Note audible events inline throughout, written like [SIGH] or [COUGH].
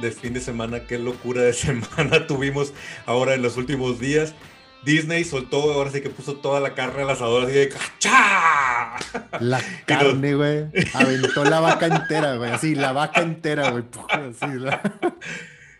de fin de semana, qué locura de [LAUGHS] semana tuvimos ahora en los últimos días. Disney soltó, ahora sí que puso toda la carne al asador así de ¡Cachá! La [LAUGHS] carne, güey. Aventó la vaca entera, güey. Así, la vaca entera, güey. [LAUGHS]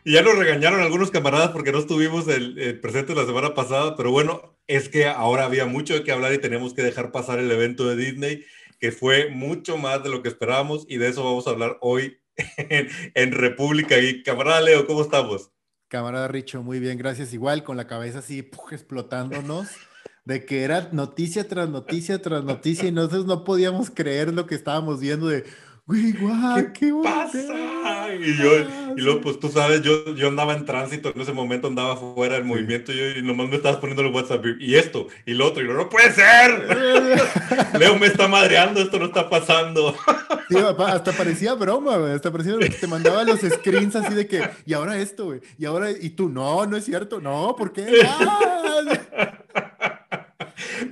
Y ya nos regañaron algunos camaradas porque no estuvimos el, presente la semana pasada, pero bueno, es que ahora había mucho de qué hablar y tenemos que dejar pasar el evento de Disney, que fue mucho más de lo que esperábamos y de eso vamos a hablar hoy en, [LAUGHS] en República. Y camarada Leo, ¿cómo estamos? Camarada Richo, muy bien, gracias. Igual con la cabeza así explotándonos de que era noticia tras noticia tras noticia y nosotros no podíamos creer lo que estábamos viendo de, güey, guau, ¿qué, pasa? Y yo, y luego, pues tú sabes, yo, yo andaba en tránsito, en ese momento andaba fuera del movimiento y, yo, y nomás me estabas poniendo el WhatsApp y esto y lo otro, y yo, no puede ser. [LAUGHS] Leo me está madreando, esto no está pasando. [LAUGHS] Sí, hasta parecía broma, güey, hasta parecía que te mandaba los screens así de que, y ahora esto, güey, y ahora, y tú, no, no es cierto, no, ¿por qué? [LAUGHS]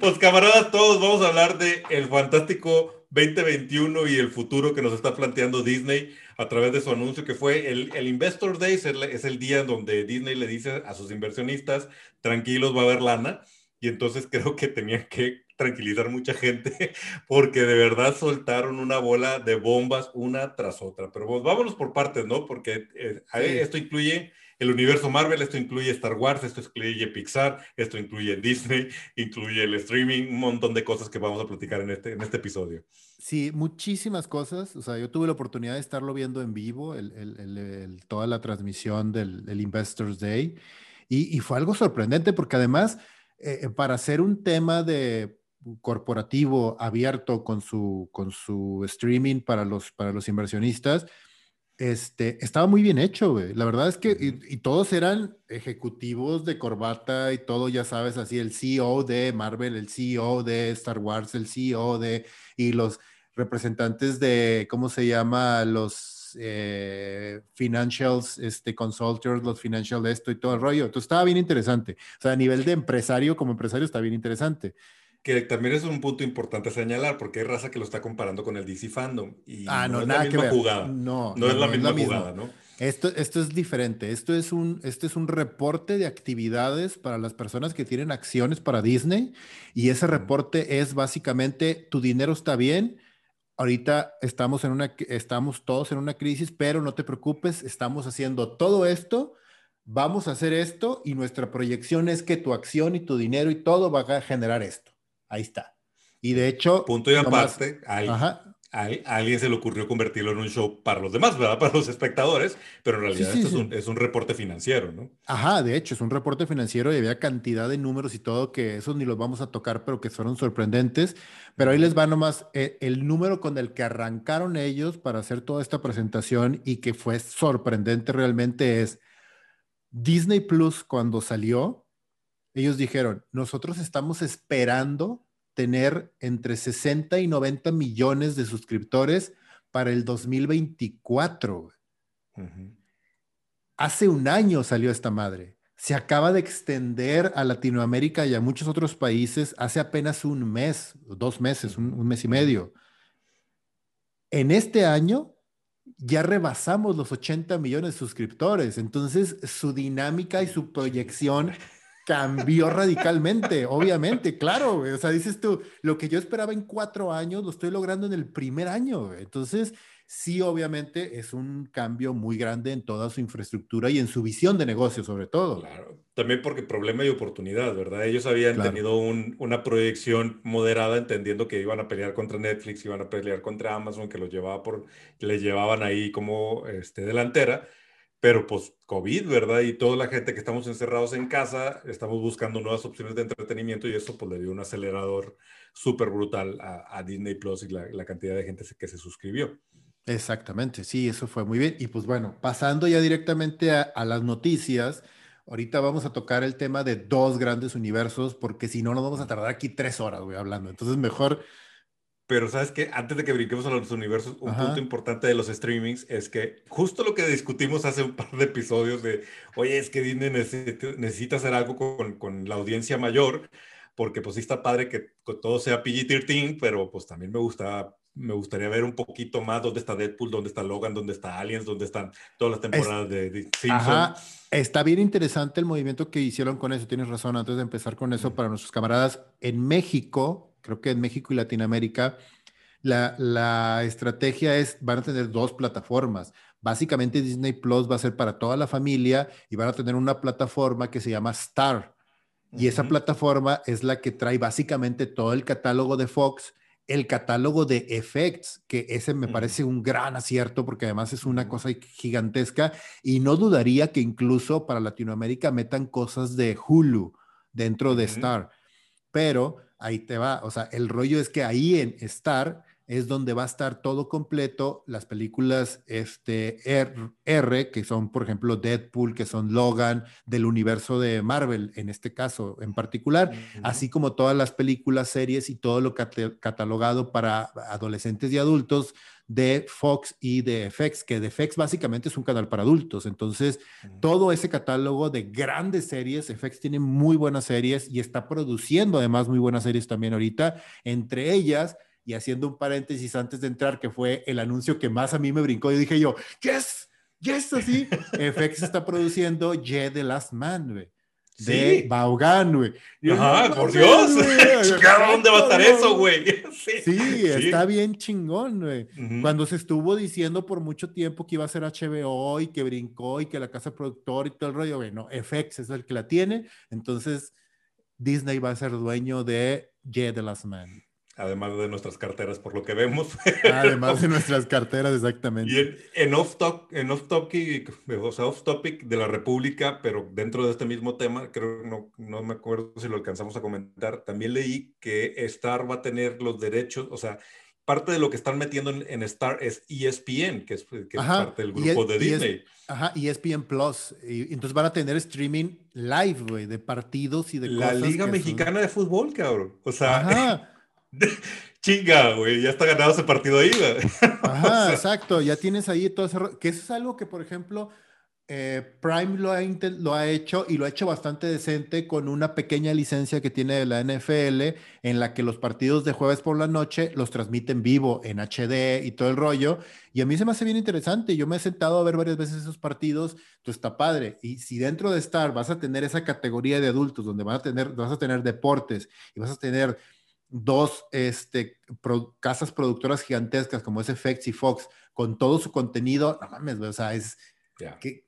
Pues camaradas, todos vamos a hablar de el fantástico 2021 y el futuro que nos está planteando Disney a través de su anuncio que fue el, el Investor Day, es el, es el día en donde Disney le dice a sus inversionistas, tranquilos, va a haber lana. Y entonces [LAUGHS] creo que tenían que tranquilizar mucha gente [LAUGHS] porque de verdad soltaron una bola de bombas una tras otra. Pero pues, vámonos por partes, ¿no? Porque eh, esto incluye el universo Marvel, esto incluye Star Wars, esto incluye Pixar, esto incluye Disney, [LAUGHS] incluye el streaming, un montón de cosas que vamos a platicar en este, en este episodio. Sí, muchísimas cosas. O sea, yo tuve la oportunidad de estarlo viendo en vivo, toda la transmisión del, Investors Day, y, y, fue algo sorprendente porque además, eh, eh, para hacer un tema de corporativo abierto con su, con su streaming para los, para los inversionistas, este, estaba muy bien hecho, güey. La verdad es que, y, todos eran ejecutivos de corbata y todo, ya sabes, así, el CEO de Marvel, el CEO de Star Wars, el CEO de, y los representantes de, ¿cómo se llama? Los eh, financials, este, consultors, los financial de esto y todo el rollo. Entonces estaba bien interesante. O sea, a nivel de empresario, como empresario, está bien interesante que también es un punto importante señalar, porque hay raza que lo está comparando con el DC Fandom. Y ah, no, es la misma jugada. No, no, es la misma jugada, ¿no? Esto, esto es diferente. Esto es, un, este es un reporte de actividades para las personas que tienen acciones para Disney. Y ese reporte es básicamente, tu dinero está bien. Ahorita estamos, en una, estamos todos en una crisis, pero no te preocupes, estamos haciendo todo esto vamos a hacer esto y nuestra proyección es que tu acción y tu dinero y todo va a generar esto. Ahí está. Y de hecho... Punto y aparte, a, alguien se le ocurrió convertirlo en un show para los demás, ¿verdad? [LAUGHS] Para los espectadores, pero en realidad esto Es, un, es, un, reporte financiero, ¿no? Ajá, de hecho, es un reporte financiero y había cantidad de números y todo que esos ni los vamos a tocar, pero que fueron sorprendentes. Pero ahí les va nomás eh, el número con el que arrancaron ellos para hacer toda esta presentación y que fue sorprendente realmente es Disney Plus cuando salió, ellos dijeron, nosotros estamos esperando tener entre 60 y 90 millones de suscriptores para el 2024. Hace un año salió esta madre. Se acaba de extender a Latinoamérica y a muchos otros países hace apenas un mes, dos meses, un mes y medio. En este año ya rebasamos los 80 millones de suscriptores. Entonces, su dinámica y su proyección cambió radicalmente, obviamente, claro, o sea, dices tú, lo que yo esperaba en cuatro años lo estoy logrando en el primer año, entonces sí, obviamente es un cambio muy grande en toda su infraestructura y en su visión de negocio, sobre todo. Claro, también porque problema y oportunidad, ¿verdad? Ellos habían tenido una proyección moderada, entendiendo que iban a pelear contra Netflix, iban a pelear contra Amazon, que los llevaba por, les llevaban ahí como este, delantera pero pues COVID, ¿verdad? Y toda la gente que estamos encerrados en casa, estamos buscando nuevas opciones de entretenimiento y eso pues le dio un acelerador súper brutal a, Disney Plus y la, cantidad de gente que se suscribió. Exactamente, sí, eso fue muy bien. Y pues bueno, pasando ya directamente a, a las noticias, ahorita vamos a tocar el tema de dos grandes universos porque si no nos vamos a tardar aquí tres horas, güey, hablando. Entonces mejor pero sabes que antes de que brinquemos a los universos, un punto importante de los streamings es que justo lo que discutimos hace un par de episodios de, oye, es que Disney necesita, hacer algo con, con, la audiencia mayor, porque pues sí está padre que todo sea PG-13, pero pues también me gusta me gustaría ver un poquito más dónde está Deadpool, dónde está Logan, dónde está Aliens, dónde están todas las temporadas de, de Simpsons. Está bien interesante el movimiento que hicieron con eso, tienes razón, antes de empezar con eso, para nuestros camaradas en México, creo que en México y Latinoamérica, la, la estrategia es, van a tener dos plataformas. Básicamente Disney Plus va a ser para toda la familia y van a tener una plataforma que se llama Star. Y esa plataforma es la que trae básicamente todo el catálogo de Fox, el catálogo de Effects, que ese me parece un gran acierto porque además es una cosa gigantesca y no dudaría que incluso para Latinoamérica metan cosas de Hulu dentro de Star. Pero ahí te va, o sea, el rollo es que ahí en Star es donde va a estar todo completo, las películas este, R, que son, por ejemplo, Deadpool, que son Logan, del universo de Marvel, en este caso en particular, así como todas las películas, series y todo lo catalogado para adolescentes y adultos de Fox y de FX, que de FX básicamente es un canal para adultos. Entonces, todo ese catálogo de grandes series, FX tiene muy buenas series y está produciendo además muy buenas series también ahorita, entre ellas y haciendo un paréntesis antes de entrar, que fue el anuncio que más a mí me brincó, yo dije yo, yes, yes, así. [LAUGHS] FX está produciendo Ye The Last Man, güey. De Vaughan, güey. Ajá, por Dios. [LAUGHS] ¿Dónde va a estar eso, güey? [LAUGHS] Sí, está bien chingón, güey. Cuando se estuvo diciendo por mucho tiempo que iba a ser HBO y que brincó y que la casa productor y todo el rollo, güey, no, FX es el que la tiene. Entonces, Disney va a ser dueño de The Last Man además de nuestras carteras, por lo que vemos. Además de [LAUGHS] nuestras carteras, exactamente. Y en, off, talk, en off, topic, o sea, off topic de la República, pero dentro de este mismo tema, creo, no, no me acuerdo si lo alcanzamos a comentar, también leí que Star va a tener los derechos, o sea, parte de lo que están metiendo en, Star es ESPN, que es, que parte del grupo de Disney. ajá, ESPN Plus. Y, entonces van a tener streaming live, güey, de partidos y de la Liga Mexicana de Fútbol, cabrón. O sea, Ajá. [LAUGHS] [LAUGHS] Chinga, güey, ya está ganado ese partido ahí, [LAUGHS] Ajá, exacto, ya tienes ahí todo ese... Que eso es algo que, por ejemplo, eh, Prime lo ha, lo ha hecho y lo ha hecho bastante decente con una pequeña licencia que tiene de la NFL en la que los partidos de jueves por la noche los transmiten vivo en HD y todo el rollo. Y a mí se me hace bien interesante. Yo me he sentado a ver varias veces esos partidos, pues está padre. Y si dentro de Star vas a tener esa categoría de adultos donde vas a tener, vas a tener deportes y vas a tener dos este, casas productoras gigantescas como es FX y Fox, con todo su contenido, no mames, o sea, es, que,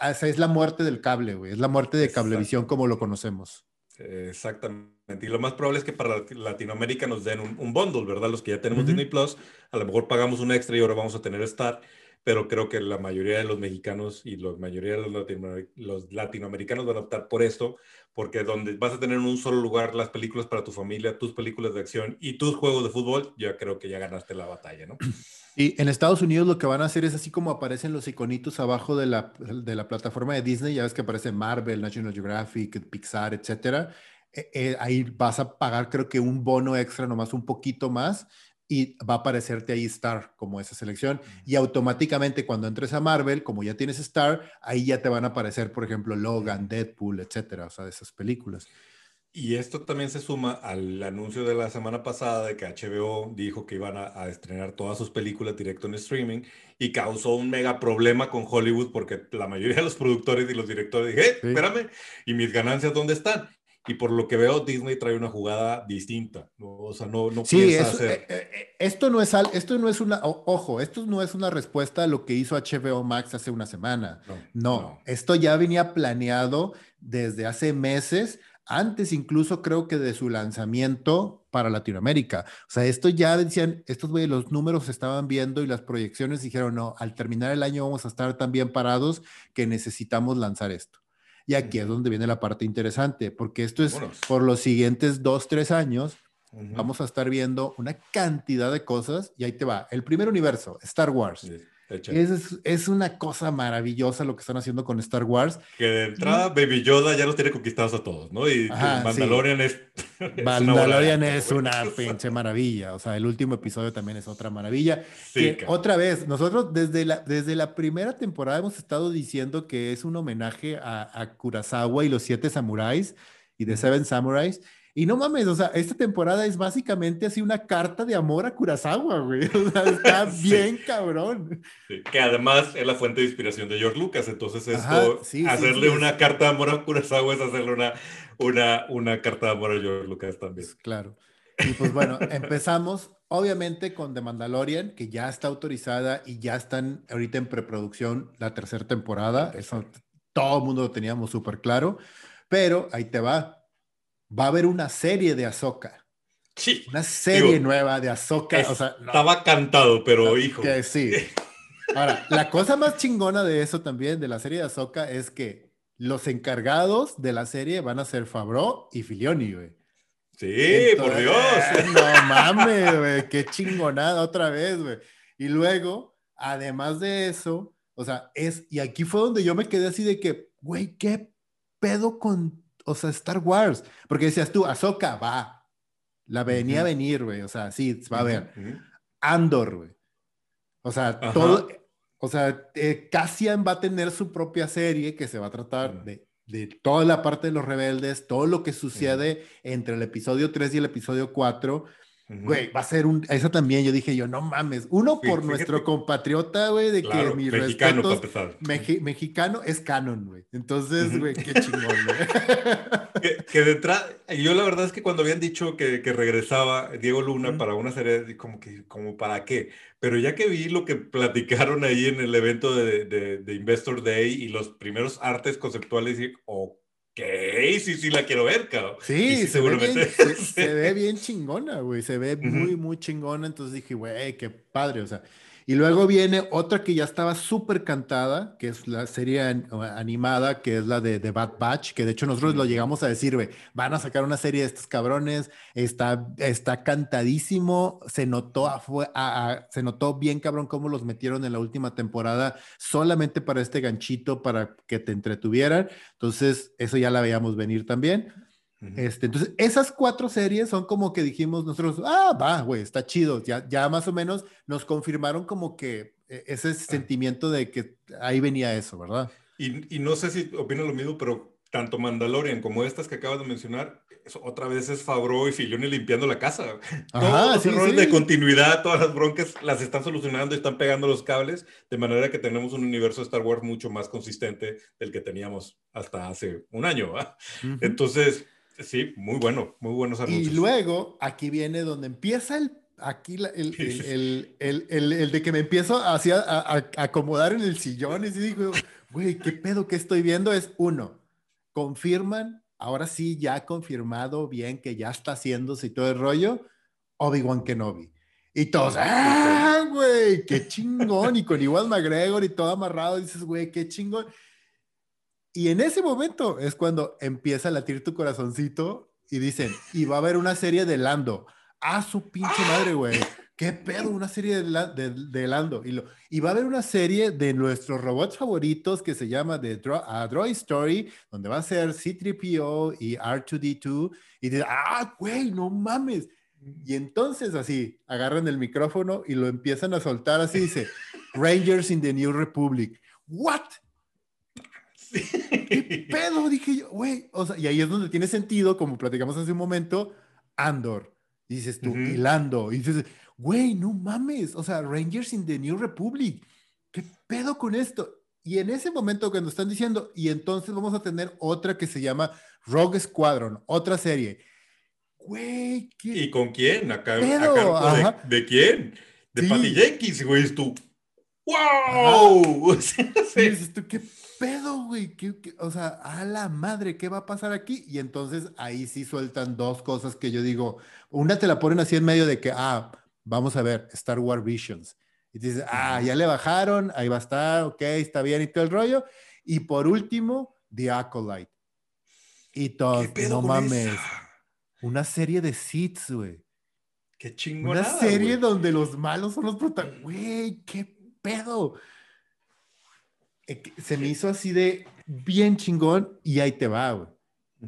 es la muerte del cable, güey, es la muerte de cablevisión como lo conocemos. Exactamente. Y lo más probable es que para Latinoamérica nos den un, un bundle, ¿verdad? Los que ya tenemos Disney Plus, a lo mejor pagamos un extra y ahora vamos a tener Star pero creo que la mayoría de los mexicanos y la mayoría de los, latinoamericanos van a optar por esto, porque donde vas a tener en un solo lugar las películas para tu familia, tus películas de acción y tus juegos de fútbol, ya creo que ya ganaste la batalla, ¿no? [CLEARS THROAT] Y en Estados Unidos lo que van a hacer es así como aparecen los iconitos abajo de la, de la plataforma de Disney, ya ves que aparece Marvel, National Geographic, Pixar, etcétera. Eh, eh, ahí vas a pagar creo que un bono extra, nomás un poquito más, y va a aparecerte ahí Star como esa selección. Y automáticamente cuando entres a Marvel, como ya tienes Star, ahí ya te van a aparecer, por ejemplo, Logan, Deadpool, etcétera, o sea, de esas películas. Y esto también se suma al anuncio de la semana pasada de que HBO dijo que iban a, estrenar todas sus películas directo en streaming y causó un mega problema con Hollywood porque la mayoría de los productores y los directores dijeron, eh, espérame, ¿y mis ganancias dónde están? Y por lo que veo, Disney trae una jugada distinta. O sea, no, no sí, hacer... Eh, eh, eh, esto no es esto no es una, ojo, esto no es una respuesta a lo que hizo HBO Max hace una semana. No, esto ya venía planeado desde hace meses, antes incluso creo que de su lanzamiento para Latinoamérica. O sea, esto ya decían, estos güeyes, los números se estaban viendo y las proyecciones dijeron, no, al terminar el año vamos a estar tan bien parados que necesitamos lanzar esto. Y aquí es donde viene la parte interesante, porque esto es por los siguientes dos, tres años, vamos a estar viendo una cantidad de cosas y ahí te va. El primer universo, Star Wars. Es, es, una cosa maravillosa lo que están haciendo con Star Wars. Que de entrada, Baby Yoda ya los tiene conquistados a todos, ¿no? Y Mandalorian es. Mandalorian [LAUGHS] es una, [LAUGHS] pinche maravilla. O sea, el último episodio también es otra maravilla. otra vez, nosotros desde la, desde la primera temporada hemos estado diciendo que es un homenaje a, a Kurosawa y los siete samuráis y de Seven Samurais. Y no mames, o sea, esta temporada es básicamente así una carta de amor a Kurosawa, güey. [LAUGHS] O sea, está [LAUGHS] bien cabrón. que además es la fuente de inspiración de George Lucas, entonces esto, hacerle una carta de amor a Kurosawa es hacerle una, una, una carta de amor a George Lucas también. Pues, claro. Y pues bueno, empezamos obviamente con The Mandalorian, que ya está autorizada y ya están ahorita en preproducción la tercera temporada. Eso todo el mundo lo teníamos súper claro. Pero ahí te va va a haber una serie de Ahsoka. Sí. Una serie nueva de Ahsoka. O sea, estaba cantado, pero hijo. Que sí. Ahora, la cosa más chingona de eso también, de la serie de Ahsoka, es que los encargados de la serie van a ser Fabro y Filioni, güey. Sí, por Dios. No mames, güey, qué chingonada otra vez, güey. Y luego, además de eso, o sea, es, y aquí fue donde yo me quedé así de que, güey, ¿qué pedo con o sea, Star Wars. Porque decías tú, Ahsoka, va. La venía a venir, güey. O sea, sí, va a ver. Andor, güey. O sea, todo. O sea, eh, Cassian va a tener su propia serie que se va a tratar de, de, toda la parte de los rebeldes, todo lo que sucede entre el episodio 3 y el episodio 4 Güey, va a ser un. Eso también yo dije yo, no mames. Uno por nuestro compatriota, güey, de que mi mexicano, mexicano es canon, güey. Entonces, güey, qué chingón, güey. [LAUGHS] que, detrás, yo la verdad es que cuando habían dicho que, que regresaba Diego Luna para una serie, como que, como para qué. Pero ya que vi lo que platicaron ahí en el evento de, de, de Investor Day y los primeros artes conceptuales, dije, ok sí, sí la quiero ver, cabrón. Sí, seguramente. [LAUGHS] se, ve bien chingona, güey. Se ve muy, muy chingona. Entonces dije, güey, qué padre. O sea, y luego viene otra que ya estaba súper cantada, que es la serie animada, que es la de, The Bad Batch, que de hecho nosotros lo llegamos a decir, güey, van a sacar una serie de estos cabrones, está, está cantadísimo, se notó, se notó bien cabrón cómo los metieron en la última temporada solamente para este ganchito, para que te entretuvieran. Entonces, eso ya la veíamos venir también. Este, entonces, esas cuatro series son como que dijimos nosotros, ah, va, güey, está chido. Ya, ya más o menos nos confirmaron como que e, ese ah. sentimiento de que ahí venía eso, ¿verdad? Y, y no sé si opina lo mismo, pero tanto Mandalorian como estas que acabas de mencionar, otra vez es Fabro y Filoni limpiando la casa. [LAUGHS] Ajá, Todos los de continuidad, todas las broncas las están solucionando y están pegando los cables, de manera que tenemos un universo de Star Wars mucho más consistente del que teníamos hasta hace un año. Entonces, Sí, muy bueno, muy buenos anuncios. Y luego aquí viene donde empieza el aquí el, el, el, el, de que me empiezo así a, acomodar en el sillón y digo, güey, ¿qué pedo que estoy viendo? Es uno, confirman, ahora sí ya confirmado bien que ya está haciéndose y todo el rollo, Obi-Wan Kenobi. Y todos, ¡ah, güey! ¡Qué chingón! Y con igual McGregor y todo amarrado, dices, güey, qué chingón. Y en ese momento es cuando empieza a latir tu corazoncito y dicen, y va a haber una serie de Lando. ¡Ah, su pinche madre, güey! ¿Qué pedo? Una serie de, Lando. Y, lo, y va a haber una serie de nuestros robots favoritos que se llama The Droid Story, donde va a ser C3PO y R2D2. Y dicen, ¡ah, güey, no mames! Y entonces así, agarran el micrófono y lo empiezan a soltar así, dice, Rangers in the New Republic. ¿What? ¿Qué pedo? Dije yo, güey. O sea, y ahí es donde tiene sentido, como platicamos hace un momento, Andor. dices tú, y Lando. Y dices, güey, no mames. O sea, Rangers in the New Republic. ¿Qué pedo con esto? Y en ese momento cuando están diciendo, y entonces vamos a tener otra que se llama Rogue Squadron, otra serie. Güey, ¿qué ¿Y con quién? Acá, acá de, quién? De Patty Jenkins, güey, tú. ¡Wow! [LAUGHS] dices tú, ¿qué pedo, güey? o sea, a la madre, ¿qué va a pasar aquí? Y entonces ahí sí sueltan dos cosas que yo digo. Una te la ponen así en medio de que, ah, vamos a ver, Star Wars Visions. Y dices, ah, ya le bajaron, ahí va a estar, ok, está bien y todo el rollo. Y por último, The Acolyte. Y todo, no mames. Una serie de seats, güey. Qué chingón. Una serie donde los malos son los protagonistas. Güey, qué pedo. Eh, se me hizo así de bien chingón y ahí te va, güey.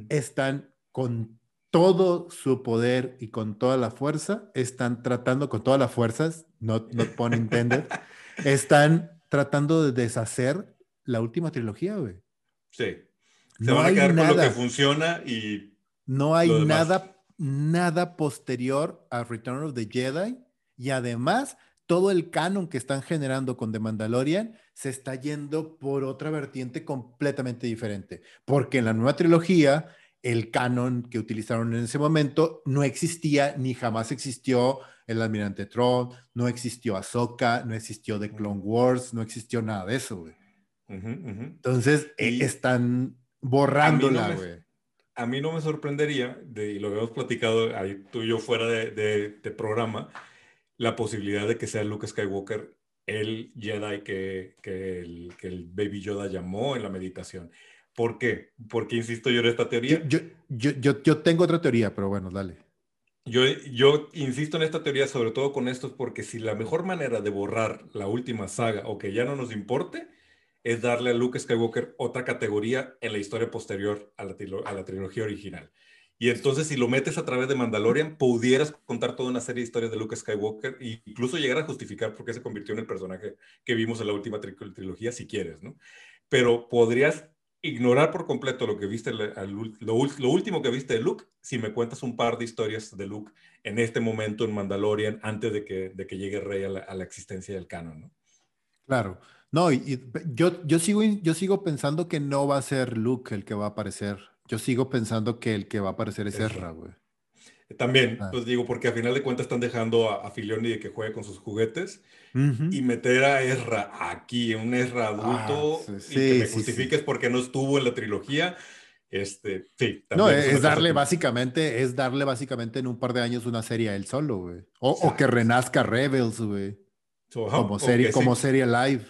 Están con todo su poder y con toda la fuerza, están tratando con todas las fuerzas, no no pun intended, [LAUGHS] están tratando de deshacer la última trilogía, güey. Sí. Se van a quedar con lo que funciona y. No hay nada nada posterior a Return of the Jedi y además todo el canon que están generando con The Mandalorian se está yendo por otra vertiente completamente diferente, porque en la nueva trilogía el canon que utilizaron en ese momento no existía ni jamás existió el Almirante Tron, no existió Ahsoka, no existió The Clone Wars, no existió nada de eso, güey. Entonces e, están borrándola, güey. A, mí no me sorprendería, de, y lo habíamos platicado ahí tú y yo fuera de, de programa, la posibilidad de que sea Luke Skywalker el Jedi que, que, el, que, el, Baby Yoda llamó en la meditación. ¿Por qué? Porque insisto yo en esta teoría. Yo, yo, yo, yo, tengo otra teoría, pero bueno, dale. Yo, yo insisto en esta teoría sobre todo con esto, porque si la mejor manera de borrar la última saga o que ya no nos importe es darle a Luke Skywalker otra categoría en la historia posterior a la, a la trilogía original. Y entonces, si lo metes a través de Mandalorian, pudieras contar toda una serie de historias de Luke Skywalker e incluso llegar a justificar por qué se convirtió en el personaje que vimos en la última trilogía, si quieres, ¿no? Pero podrías ignorar por completo lo que viste, lo, último que viste de Luke, si me cuentas un par de historias de Luke en este momento en Mandalorian, antes de que, de que llegue Rey a la, existencia del canon, ¿no? Claro. No, y, yo, yo, sigo, yo sigo pensando que no va a ser Luke el que va a aparecer yo sigo pensando que el que va a aparecer es Ezra, güey. También, ah. pues digo, porque a final de cuentas están dejando a, a Filioni de que juegue con sus juguetes y meter a Ezra aquí, un Ezra ah, adulto, y que me justifiques porque no estuvo en la trilogía. Este, sí, no, es, darle básicamente, es darle básicamente en un par de años una serie a él solo, güey. O, que renazca Rebels, güey. como, serie, como serie live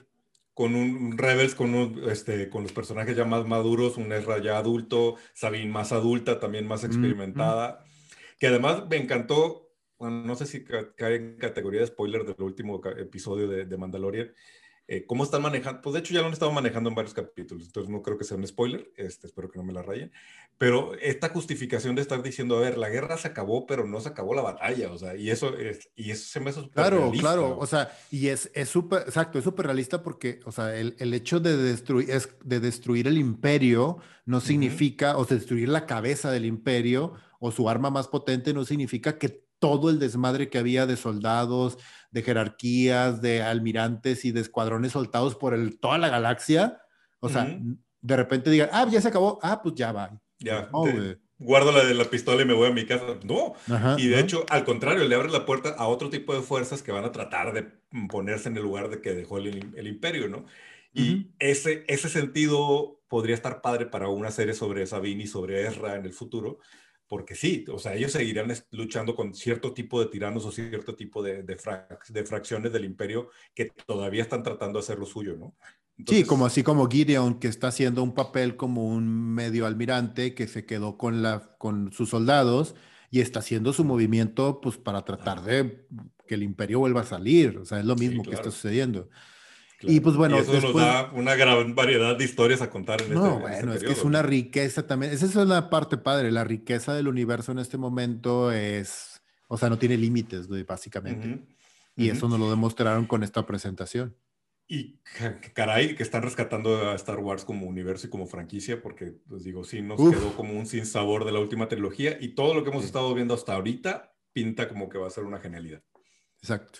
con un Rebels, con, este, con los personajes ya más maduros, un Ezra ya adulto, Sabine más adulta, también más experimentada, que además me encantó, bueno, no sé si cae en categoría de spoiler del último episodio de, de Mandalorian, eh, cómo están manejando, pues de hecho ya lo han estado manejando en varios capítulos, entonces no creo que sea un spoiler, este, espero que no me la rayen, pero esta justificación de estar diciendo, a ver, la guerra se acabó, pero no se acabó la batalla, o sea, y eso, es, y eso se me hace súper Claro, realista, claro, o sea, y es súper, exacto, es súper realista porque, o sea, el, el, hecho de destruir, es, de destruir el imperio no significa, o sea, destruir la cabeza del imperio o su arma más potente no significa que todo el desmadre que había de soldados, de jerarquías, de almirantes y de escuadrones soltados por el, toda la galaxia. O sea, de repente digan, ah, ya se acabó, ah, pues ya va. Ya, guardo la de la pistola y me voy a mi casa. No. y de hecho, al contrario, le abre la puerta a otro tipo de fuerzas que van a tratar de ponerse en el lugar de que dejó el, el imperio, ¿no? Y ese, ese sentido podría estar padre para una serie sobre Sabine y sobre Ezra en el futuro, porque sí, o sea, ellos seguirán luchando con cierto tipo de tiranos o cierto tipo de, de, fracciones del imperio que todavía están tratando de hacer lo suyo, ¿no? Sí, como así como Gideon, que está haciendo un papel como un medio almirante que se quedó con, la, con sus soldados y está haciendo su movimiento pues para tratar de que el imperio vuelva a salir, o sea, es lo mismo que está sucediendo. Y pues bueno, eso nos da una gran variedad de historias a contar en no, este, bueno, este es que es una riqueza también. Esa es una parte padre. La riqueza del universo en este momento es, o sea, no tiene límites, básicamente. Y eso nos lo demostraron con esta presentación. Y caray, que están rescatando a Star Wars como universo y como franquicia, porque, pues digo, sí, nos quedó como un sin sabor de la última trilogía y todo lo que hemos estado viendo hasta ahorita pinta como que va a ser una genialidad. Exacto.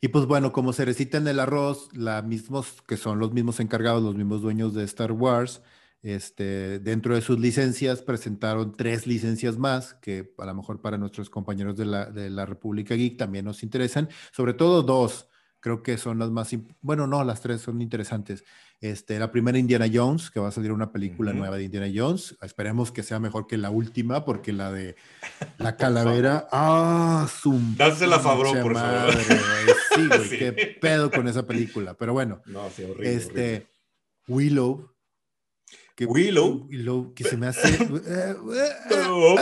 Y pues bueno, como cerecita en el arroz, la mismos, que son los mismos encargados, los mismos dueños de Star Wars, este, dentro de sus licencias presentaron tres licencias más que a lo mejor para nuestros compañeros de la, de la República Geek también nos interesan, sobre todo dos, creo que son las más, bueno, no, las tres son interesantes. Este, la primera Indiana Jones, que va a salir una película nueva de Indiana Jones. Esperemos que sea mejor que la última, porque la de [LAUGHS] la calavera, ah, zoom. Dásela a favor, por favor. Sí, [LAUGHS] güey, qué pedo con esa película. Pero bueno, no, sí, horrible, este, Willow. Que, Willow. Willow, que se me hace. [LAUGHS] Eh, ok.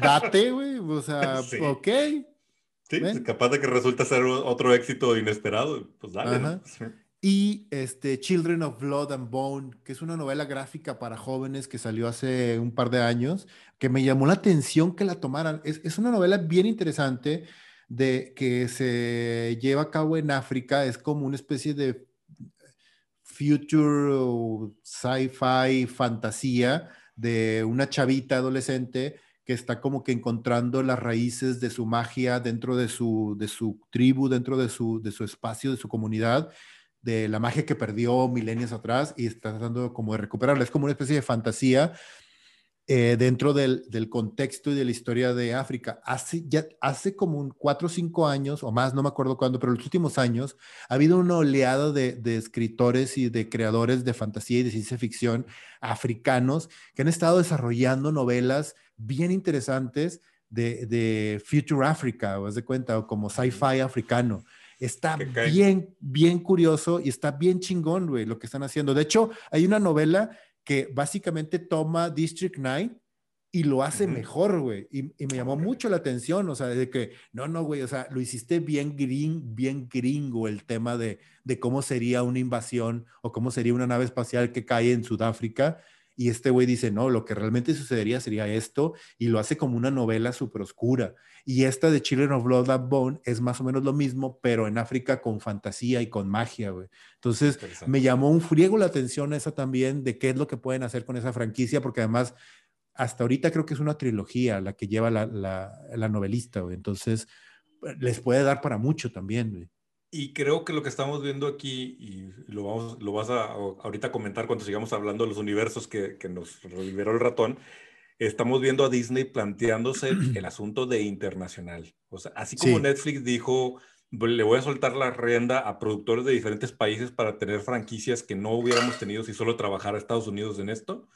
date, güey. O sea, ok. Sí, capaz de que resulta ser otro éxito inesperado. Pues dale. ¿no? Y este, Children of Blood and Bone, que es una novela gráfica para jóvenes que salió hace un par de años, que me llamó la atención que la tomaran. Es, es una novela bien interesante de que se lleva a cabo en África. Es como una especie de future sci-fi fantasía de una chavita adolescente que está como que encontrando las raíces de su magia dentro de su, de su tribu, dentro de su, de su espacio, de su comunidad, de la magia que perdió milenios atrás y está tratando como de recuperarla. Es como una especie de fantasía eh, dentro del, del, contexto y de la historia de África. Hace, ya, hace como cuatro o cinco años, o más, no me acuerdo cuándo, pero en los últimos años ha habido una oleada de, de, escritores y de creadores de fantasía y de ciencia ficción africanos que han estado desarrollando novelas bien interesantes de, de Future Africa, o de cuenta, o como sci-fi africano. Está bien, bien curioso y está bien chingón, güey, lo que están haciendo. De hecho, hay una novela que básicamente toma District 9 y lo hace mejor, güey. Y, me llamó mucho la atención, o sea, de que, no, no, güey, o sea, lo hiciste bien, gring, bien gringo el tema de, de cómo sería una invasión o cómo sería una nave espacial que cae en Sudáfrica. Y este güey dice, no, lo que realmente sucedería sería esto, y lo hace como una novela súper oscura. Y esta de Children of Blood and Bone es más o menos lo mismo, pero en África con fantasía y con magia, güey. Entonces, me llamó un friego la atención esa también de qué es lo que pueden hacer con esa franquicia, porque además, hasta ahorita creo que es una trilogía la que lleva la, la, la novelista, güey. Entonces, les puede dar para mucho también, güey. Y creo que lo que estamos viendo aquí, y lo, vamos, lo vas a ahorita comentar cuando sigamos hablando de los universos que, que nos liberó el ratón, estamos viendo a Disney planteándose el [CLEARS THROAT] asunto de internacional. O sea, así como Netflix dijo, le voy a soltar la rienda a productores de diferentes países para tener franquicias que no hubiéramos tenido si solo trabajara Estados Unidos en esto.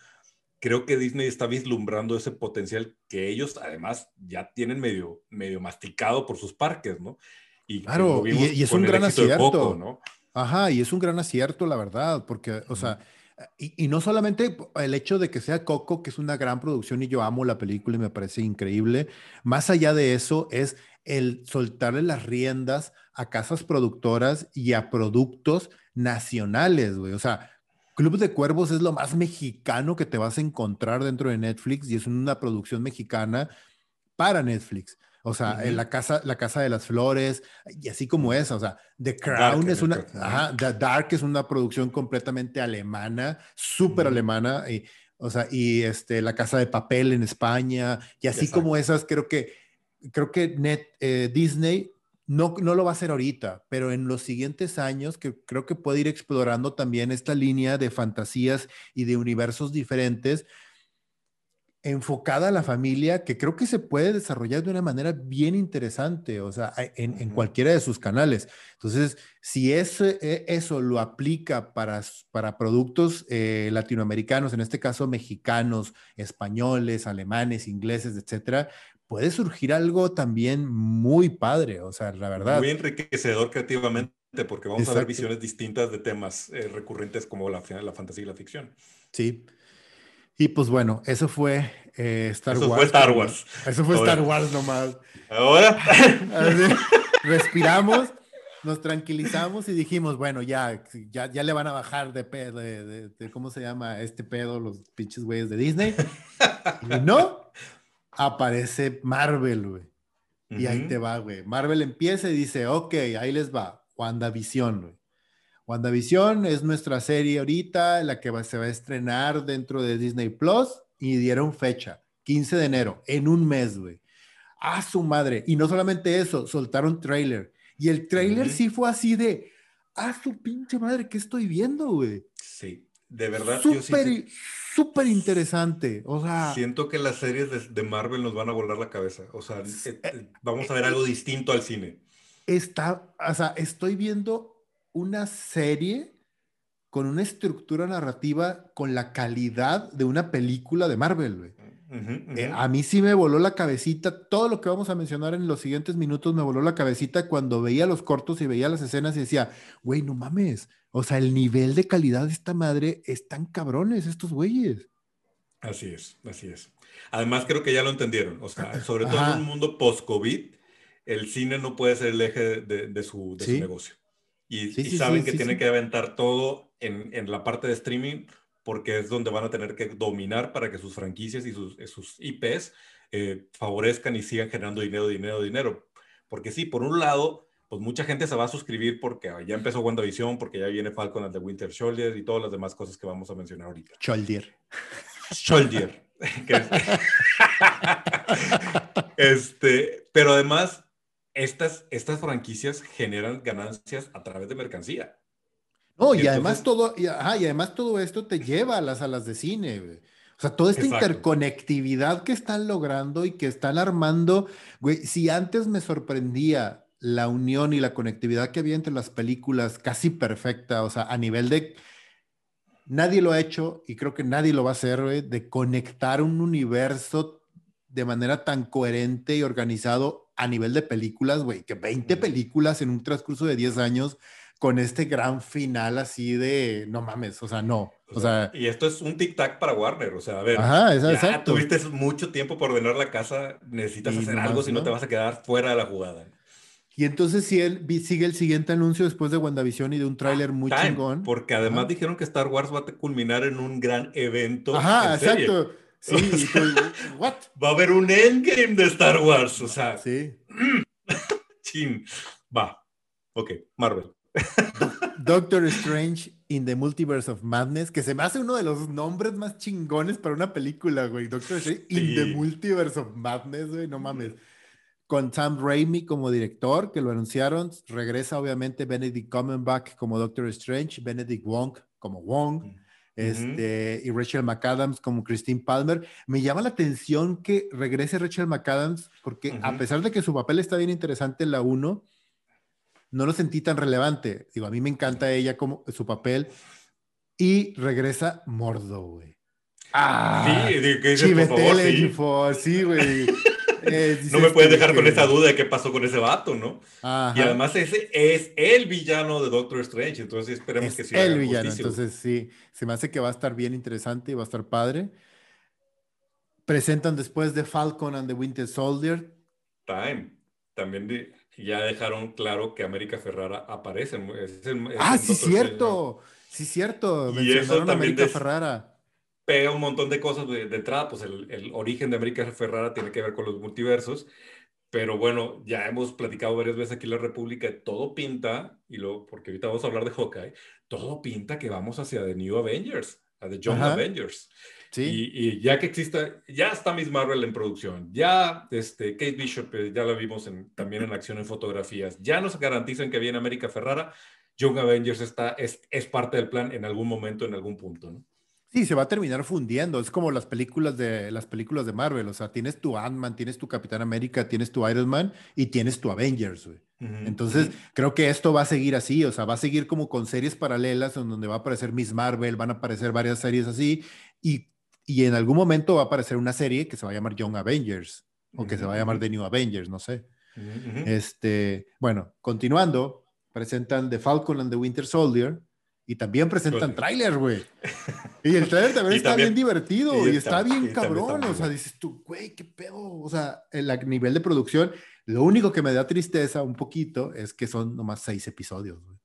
Creo que Disney está vislumbrando ese potencial que ellos además ya tienen medio, medio masticado por sus parques, ¿no? Y claro, y, es un gran acierto. ¿no? Ajá, y es un gran acierto, la verdad, porque, o sea, y, no solamente el hecho de que sea Coco, que es una gran producción y yo amo la película y me parece increíble, más allá de eso es el soltarle las riendas a casas productoras y a productos nacionales, güey. O sea, Club de Cuervos es lo más mexicano que te vas a encontrar dentro de Netflix y es una producción mexicana para Netflix. O sea, en la casa, la casa de las flores, y así como esa. O sea, The Crown es una, ajá, The Dark es una producción completamente alemana, súper alemana. Y, o sea, y este, la casa de papel en España, y así como esas, creo que, creo que Net, eh, Disney no, no lo va a hacer ahorita, pero en los siguientes años, que creo que puede ir explorando también esta línea de fantasías y de universos diferentes enfocada a la familia que creo que se puede desarrollar de una manera bien interesante, o sea, en, cualquiera de sus canales. Entonces, si eso, e, eso lo aplica para, para productos eh, latinoamericanos, en este caso mexicanos, españoles, alemanes, ingleses, etcétera, puede surgir algo también muy padre, o sea, la verdad. Muy enriquecedor creativamente, porque vamos a ver visiones distintas de temas eh, recurrentes como la, la fantasía y la ficción. Sí. Y pues bueno, eso fue eh, Star Wars. Eso fue Star Wars. Eso fue Star Wars nomás. Ahora. [LAUGHS] respiramos, nos tranquilizamos y dijimos, bueno, ya, ya, ya le van a bajar de pedo, de, ¿cómo se llama este pedo? Los pinches güeyes de Disney. [LAUGHS] Y no, aparece Marvel, güey. Y ahí te va, güey. Marvel empieza y dice, ok, ahí les va. WandaVision, güey. WandaVision es nuestra serie ahorita, la que se va a estrenar dentro de Disney Plus y dieron fecha, 15 de enero, en un mes, güey. A su madre. Y no solamente eso, soltaron trailer. Y el trailer sí fue así de, a su pinche madre, ¿qué estoy viendo, güey? Sí, de verdad. Súper, súper interesante. O sea. Siento que las series de, Marvel nos van a volar la cabeza. O sea, eh, eh, vamos a ver algo distinto al cine. Está, o sea, estoy viendo una serie con una estructura narrativa con la calidad de una película de Marvel, güey. Eh, a mí sí me voló la cabecita, todo lo que vamos a mencionar en los siguientes minutos me voló la cabecita cuando veía los cortos y veía las escenas y decía, güey, no mames, o sea, el nivel de calidad de esta madre están cabrones estos güeyes. Así es, así es. Además creo que ya lo entendieron, o sea, [LAUGHS] sobre todo en un mundo post-COVID, el cine no puede ser el eje de, su, su negocio y, saben que tienen que aventar todo en, en, la parte de streaming porque es donde van a tener que dominar para que sus franquicias y sus, sus IPs eh, favorezcan y sigan generando dinero, dinero, dinero. Porque sí, por un lado, pues mucha gente se va a suscribir porque ya empezó WandaVision, porque ya viene Falcon and the Winter Soldier y todas las demás cosas que vamos a mencionar ahorita. Soldier. Soldier. [LAUGHS] [LAUGHS] este, pero además, estas, estas franquicias generan ganancias a través de mercancía. No, y, además todo, y, además todo esto te lleva a las salas de cine, O sea, toda esta interconectividad que están logrando y que están armando, güey, si antes me sorprendía la unión y la conectividad que había entre las películas casi perfecta, o sea, a nivel de... Nadie lo ha hecho y creo que nadie lo va a hacer, güey, de conectar un universo de manera tan coherente y organizado a nivel de películas, güey, que 20 películas en un transcurso de 10 años con este gran final así de, no mames, o sea, no. O sea, y esto es un tic-tac para Warner, o sea, a ver, ajá, ya tuviste mucho tiempo por ordenar la casa, necesitas hacer algo, si no te vas a quedar fuera de la jugada. Y entonces si él sigue el siguiente anuncio después de WandaVision y de un tráiler muy chingón. Porque además dijeron que Star Wars va a culminar en un gran evento. Ajá, exacto. Sí, ¿what? Va a haber un endgame de Star Wars, o sea. Sí. [LAUGHS] Chin. Va. Ok, Marvel. Doctor Strange in the Multiverse of Madness, que se me hace uno de los nombres más chingones para una película, güey. Doctor Strange in the Multiverse of Madness, güey, no mames con Sam Raimi como director, que lo anunciaron. Regresa obviamente Benedict Cumberbatch como Doctor Strange, Benedict Wong como Wong, este, y Rachel McAdams como Christine Palmer. Me llama la atención que regrese Rachel McAdams, porque a pesar de que su papel está bien interesante en la 1, no lo sentí tan relevante. Digo, a mí me encanta ella como su papel. Y regresa Mordo, güey. Ah, sí, que sí, güey. [LAUGHS] Eh, [LAUGHS] no me puedes dejar con esa duda de qué pasó con ese vato, ¿no? Y además ese es el villano de Doctor Strange, entonces esperemos que sea el villano, entonces sí, se me hace que va a estar bien interesante y va a estar padre. Presentan después de Falcon and the Winter Soldier. Time. También ya dejaron claro que América Ferrara aparece. ah, sí, cierto. Sí, cierto. Y eso también América Ferrara pega un montón de cosas de, entrada, pues el, origen de América Ferrara tiene que ver con los multiversos, pero bueno, ya hemos platicado varias veces aquí en la República, todo pinta, y lo, porque ahorita vamos a hablar de Hawkeye, todo pinta que vamos hacia The New Avengers, a The Young Avengers. Sí. Y, ya que exista, ya está Miss Marvel en producción, ya este, Kate Bishop, eh, ya la vimos en, también en acción en fotografías, ya nos garantizan que viene América Ferrara, Young Avengers está, es, es parte del plan en algún momento, en algún punto, ¿no? Sí, se va a terminar fundiendo. Es como las películas de las películas de Marvel. O sea, tienes tu Ant-Man, tienes tu Capitán América, tienes tu Iron Man y tienes tu Avengers, güey. Entonces, creo que esto va a seguir así. O sea, va a seguir como con series paralelas en donde va a aparecer Miss Marvel, van a aparecer varias series así. Y, y en algún momento va a aparecer una serie que se va a llamar Young Avengers o que se va a llamar The New Avengers, no sé. Este, bueno, continuando, presentan The Falcon and the Winter Soldier y también presentan tráiler, güey. Y el tráiler también [LAUGHS] está bien divertido y, está, bien cabrón. o sea, dices tú, güey, qué pedo. O sea, el nivel de producción, lo único que me da tristeza un poquito es que son nomás seis episodios, güey.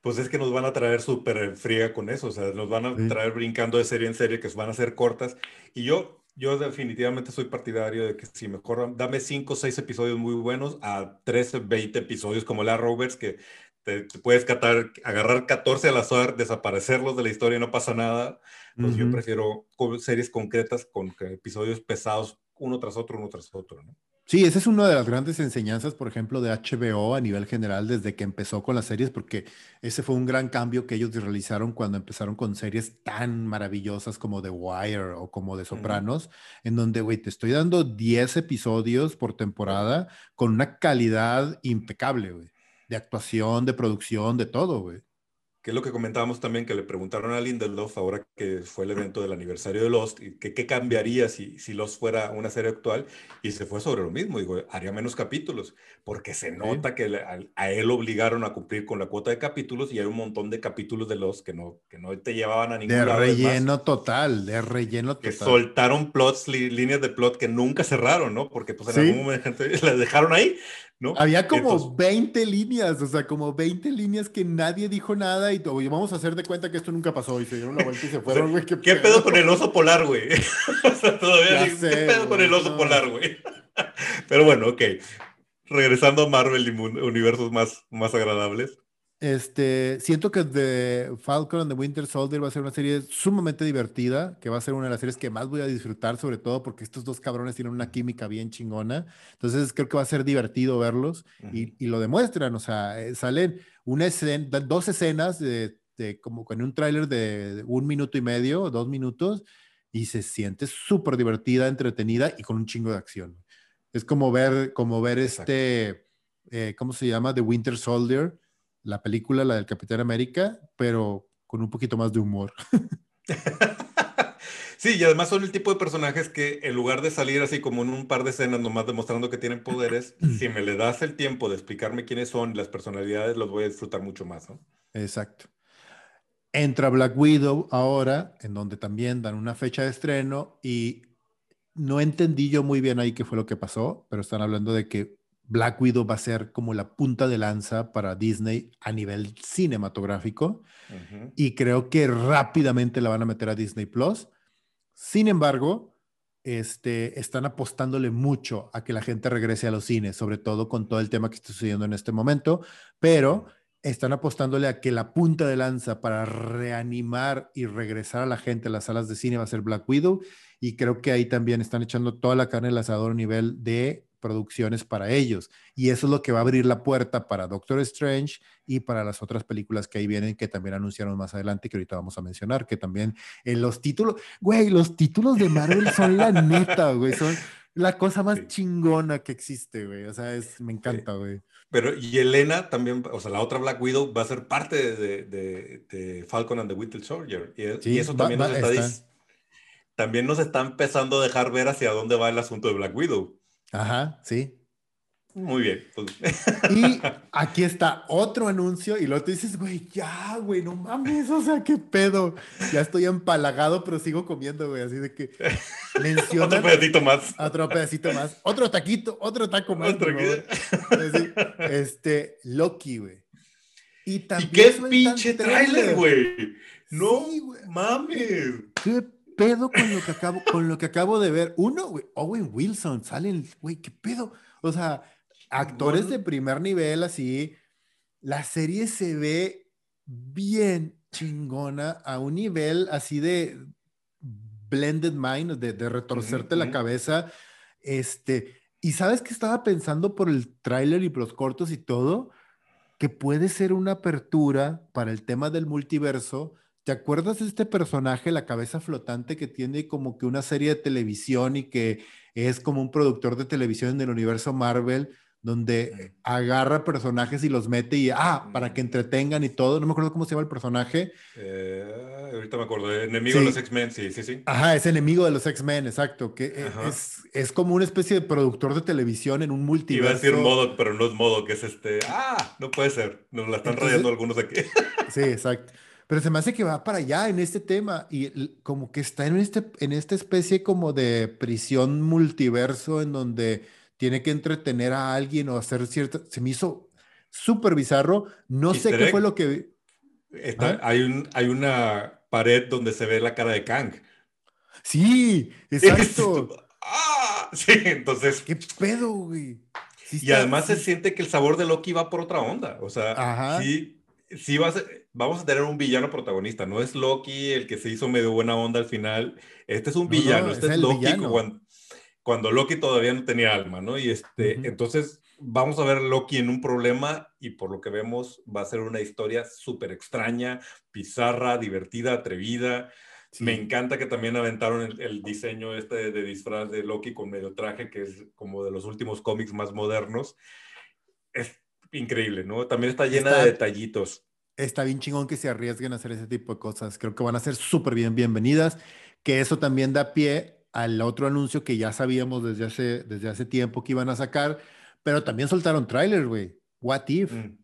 Pues es que nos van a traer súper fría con eso. O sea, nos van a traer brincando de serie en serie que van a ser cortas. Y yo, yo definitivamente soy partidario de que si mejor dame cinco o seis episodios muy buenos a 13, 20 episodios como la Rovers que te, puedes catar, agarrar 14 al azar, desaparecerlos de la historia y no pasa nada. Yo prefiero series concretas con episodios pesados uno tras otro, uno tras otro, ¿no? Sí, esa es una de las grandes enseñanzas, por ejemplo, de HBO a nivel general desde que empezó con las series, porque ese fue un gran cambio que ellos realizaron cuando empezaron con series tan maravillosas como The Wire o como The Sopranos, en donde, güey, te estoy dando 10 episodios por temporada con una calidad impecable, güey de actuación, de producción, de todo, güey. Que es lo que comentábamos también, que le preguntaron a Lindelof ahora que fue el evento del aniversario de Lost, que qué cambiaría si, si Lost fuera una serie actual, y se fue sobre lo mismo, digo, haría menos capítulos, porque se nota que a, él obligaron a cumplir con la cuota de capítulos, y hay un montón de capítulos de Lost que no, que no te llevaban a ningún De relleno total, de relleno total. Que soltaron plots, líneas de plot que nunca cerraron, ¿no? Porque pues en algún momento [LAUGHS] las dejaron ahí, había como 20 líneas, o sea, como 20 líneas que nadie dijo nada y todo. vamos a hacer de cuenta que esto nunca pasó y se dieron la vuelta y se [LAUGHS] fueron, güey. ¿Qué, pedo con el oso polar, güey? [LAUGHS] o sea, todavía ¿qué pedo con el oso polar, güey? [LAUGHS] Pero bueno, ok. Regresando a Marvel y universos más, más agradables. Este, siento que The Falcon and the Winter Soldier va a ser una serie sumamente divertida, que va a ser una de las series que más voy a disfrutar, sobre todo porque estos dos cabrones tienen una química bien chingona. Entonces creo que va a ser divertido verlos y, y, lo demuestran. O sea, eh, salen una escena, dos escenas de, de como con un tráiler de un minuto y medio, dos minutos, y se siente súper divertida, entretenida y con un chingo de acción. Es como ver, como ver este, eh, ¿cómo se llama? The Winter Soldier la película, la del Capitán América, pero con un poquito más de humor. [LAUGHS] Sí, y además son el tipo de personajes que en lugar de salir así como en un par de escenas nomás demostrando que tienen poderes, [CLEARS THROAT] si me le das el tiempo de explicarme quiénes son las personalidades, los voy a disfrutar mucho más, ¿no? Exacto. Entra Black Widow ahora, en donde también dan una fecha de estreno y no entendí yo muy bien ahí qué fue lo que pasó, pero están hablando de que Black Widow va a ser como la punta de lanza para Disney a nivel cinematográfico y creo que rápidamente la van a meter a Disney Plus. Sin embargo, este, están apostándole mucho a que la gente regrese a los cines, sobre todo con todo el tema que está sucediendo en este momento, pero están apostándole a que la punta de lanza para reanimar y regresar a la gente a las salas de cine va a ser Black Widow y creo que ahí también están echando toda la carne al asador a nivel de producciones para ellos. Y eso es lo que va a abrir la puerta para Doctor Strange y para las otras películas que ahí vienen, que también anunciaron más adelante, que ahorita vamos a mencionar, que también en los títulos, güey, los títulos de Marvel son la neta, güey, son la cosa más chingona que existe, güey. O sea, es, me encanta, güey. Pero, y Elena también, o sea, la otra Black Widow va a ser parte de, de, Falcon and the Winter Soldier. Y, eso también nos está, también nos está empezando a dejar ver hacia dónde va el asunto de Black Widow. Ajá, sí. Muy bien. Pues. Y [LAUGHS] aquí está otro anuncio y luego te dices, güey, ya, güey, no mames, o sea, qué pedo. Ya estoy empalagado, pero sigo comiendo, güey, así de que [LAUGHS] menciona. otro pedacito más. Otro pedacito más. Otro taquito, otro taco más. Otro este, Loki, güey. Y, también ¿Y qué pinche trailer, güey? No mames. Qué pedo con lo que acabo, con lo que acabo de ver? Uno, güey, Owen Wilson, salen, güey, ¿qué pedo? O sea, actores de primer nivel, así. La serie se ve bien chingona a un nivel así de blended mind, de, de retorcerte la cabeza. Este, y sabes que estaba pensando por el tráiler y los cortos y todo, que puede ser una apertura para el tema del multiverso ¿Te acuerdas de este personaje, la cabeza flotante, que tiene como que una serie de televisión y que es como un productor de televisión en el universo Marvel, donde agarra personajes y los mete y, ah, para que entretengan y todo? No me acuerdo cómo se llama el personaje. Eh, ahorita me acuerdo, enemigo de los X-Men, sí, sí, sí. Ajá, es enemigo de los X-Men, exacto, que e, es, es, como una especie de productor de televisión en un multiverso. Iba a decir modo, pero no es modo, que es este, ah, no puede ser, nos la están rayando algunos aquí. sí, exacto. Pero se me hace que va para allá en este tema y como que está en, este, en esta especie como de prisión multiverso en donde tiene que entretener a alguien o hacer cierta... Se me hizo súper bizarro. No sé qué fue lo que... ¿Ah? hay, un, hay una pared donde se ve la cara de Kang. Sí, exacto. ¡Ah! [LAUGHS] Sí, entonces... ¿Qué pedo, güey? y además se siente que el sabor de Loki va por otra onda. O sea, sí, sí va a ser vamos a tener un villano protagonista. No es Loki el que se hizo medio buena onda al final. Este es un villano. este es, Loki cuando, Loki todavía no tenía alma, ¿no? Y este, entonces vamos a ver Loki en un problema y por lo que vemos va a ser una historia súper extraña, bizarra, divertida, atrevida. Me encanta que también aventaron el, diseño este de, disfraz de Loki con medio traje, que es como de los últimos cómics más modernos. Es increíble, ¿no? También está llena de detallitos está bien chingón que se arriesguen a hacer ese tipo de cosas. Creo que van a ser súper bien bienvenidas, que eso también da pie al otro anuncio que ya sabíamos desde hace, desde hace tiempo que iban a sacar, pero también soltaron tráiler, güey. What if? Mm.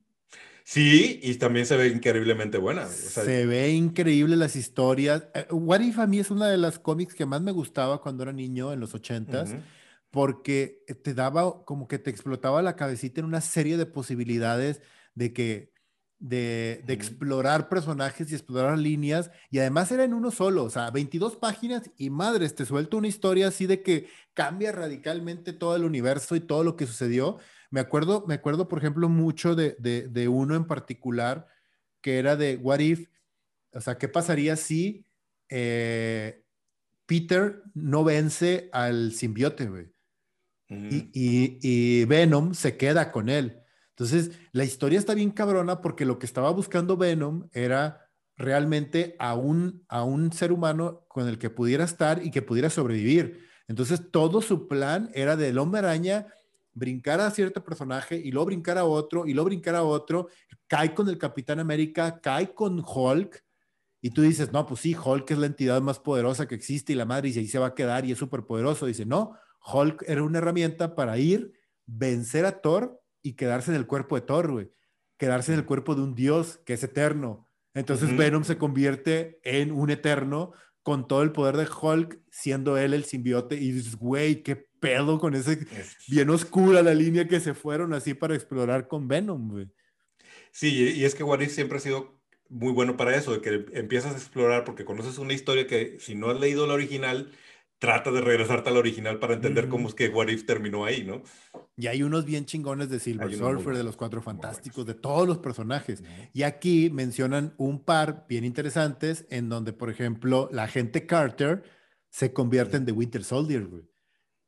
Sí, y también se ve increíblemente buena. se ve increíble las historias. Eh, What If a mí es una de las cómics que más me gustaba cuando era niño en los ochentas, porque te daba como que te explotaba la cabecita en una serie de posibilidades de que de, explorar personajes y explorar líneas, y además era en uno solo, o sea, 22 páginas y madres, te suelto una historia así de que cambia radicalmente todo el universo y todo lo que sucedió. Me acuerdo, me acuerdo, por ejemplo, mucho de, de, de uno en particular que era de What If, o sea, ¿qué pasaría si eh, Peter no vence al simbiote, güey? Y, y, Venom se queda con él. Entonces, la historia está bien cabrona porque lo que estaba buscando Venom era realmente a un, a un ser humano con el que pudiera estar y que pudiera sobrevivir. Entonces, todo su plan era del hombre araña brincar a cierto personaje y luego brincar a otro y luego brincar a otro, cae con el Capitán América, cae con Hulk y tú dices, no, pues sí, Hulk es la entidad más poderosa que existe y la madre y ahí se va a quedar y es súper poderoso. Dice, no, Hulk era una herramienta para ir, vencer a Thor y quedarse en el cuerpo de Thor, güey. Quedarse en el cuerpo de un dios que es eterno. Entonces Venom se convierte en un eterno con todo el poder de Hulk, siendo él el simbiote. Y dices, güey, qué pedo con ese bien oscura la línea que se fueron así para explorar con Venom, güey. Sí, y es que What siempre ha sido muy bueno para eso, de que empiezas a explorar porque conoces una historia que si no has leído la original, trata de regresarte al original para entender cómo es que What If terminó ahí, ¿no? Y hay unos bien chingones de Silver Surfer, de los Cuatro Fantásticos, de todos los personajes. Y aquí mencionan un par bien interesantes en donde, por ejemplo, la gente Carter se convierte en The Winter Soldier, güey.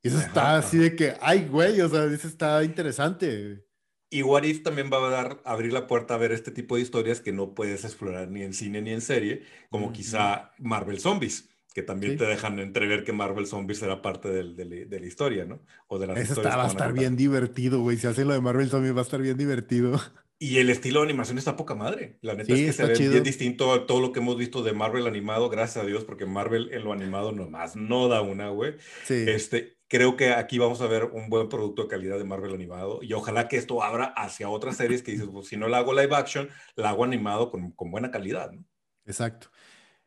Eso está así de que, ay, güey, o sea, eso está interesante. Y What If también va a dar, abrir la puerta a ver este tipo de historias que no puedes explorar ni en cine ni en serie, como quizá Marvel Zombies que también te dejan entrever que Marvel Zombies será parte del, de la historia, ¿no? O de las Eso está, va a estar bien divertido, güey. Si hacen lo de Marvel Zombies va a estar bien divertido. Y el estilo de animación está poca madre. La neta es que se ve bien distinto a todo lo que hemos visto de Marvel animado, gracias a Dios, porque Marvel en lo animado nomás no da una, güey. Sí. Este, creo que aquí vamos a ver un buen producto de calidad de Marvel animado y ojalá que esto abra hacia otras series que dices, pues si no la hago live action, la hago animado con, con buena calidad, ¿no? Exacto.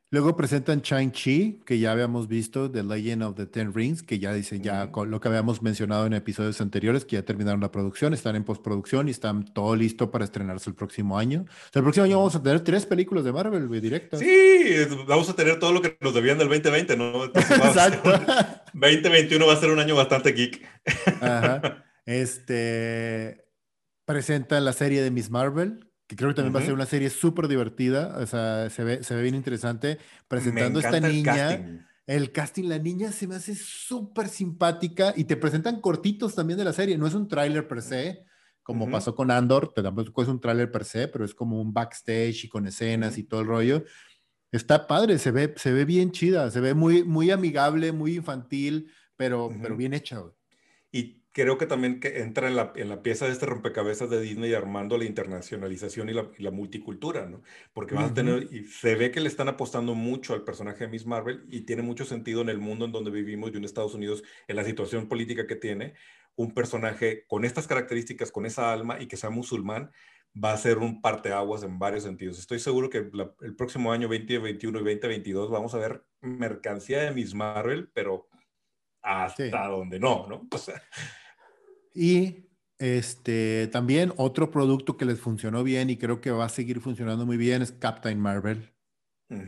Luego presentan Shang-Chi, que ya habíamos visto, The Legend of the Ten Rings, que ya dice ya lo que habíamos mencionado en episodios anteriores, que ya terminaron la producción, están en postproducción y están todo listo para estrenarse el próximo año. el próximo año vamos a tener tres películas de Marvel directas. Sí, vamos a tener todo lo que nos debían del 2020, ¿no? [LAUGHS] Exacto. 2021 va a ser un año bastante geek. Ajá. [LAUGHS] Este presentan la serie de Miss Marvel, que creo que también va a ser una serie súper divertida, o sea, se ve, se ve bien interesante, presentando a esta niña. El casting. la niña se me hace súper simpática y te presentan cortitos también de la serie, no es un tráiler per se, como pasó con Andor, tampoco es un tráiler per se, pero es como un backstage y con escenas y todo el rollo. Está padre, se ve, se ve bien chida, se ve muy, muy amigable, muy infantil, pero, pero bien hecha. Y creo que también que entra en la, en la, pieza de este rompecabezas de Disney armando la internacionalización y la, la multicultura, ¿no? Porque vas a tener, y se ve que le están apostando mucho al personaje de Miss Marvel y tiene mucho sentido en el mundo en donde vivimos y en Estados Unidos, en la situación política que tiene, un personaje con estas características, con esa alma y que sea musulmán, va a ser un parteaguas en varios sentidos. Estoy seguro que el próximo año 2021 y 2022 vamos a ver mercancía de Miss Marvel, pero hasta donde no, ¿no? [LAUGHS] O sea, y este, también otro producto que les funcionó bien y creo que va a seguir funcionando muy bien es Captain Marvel,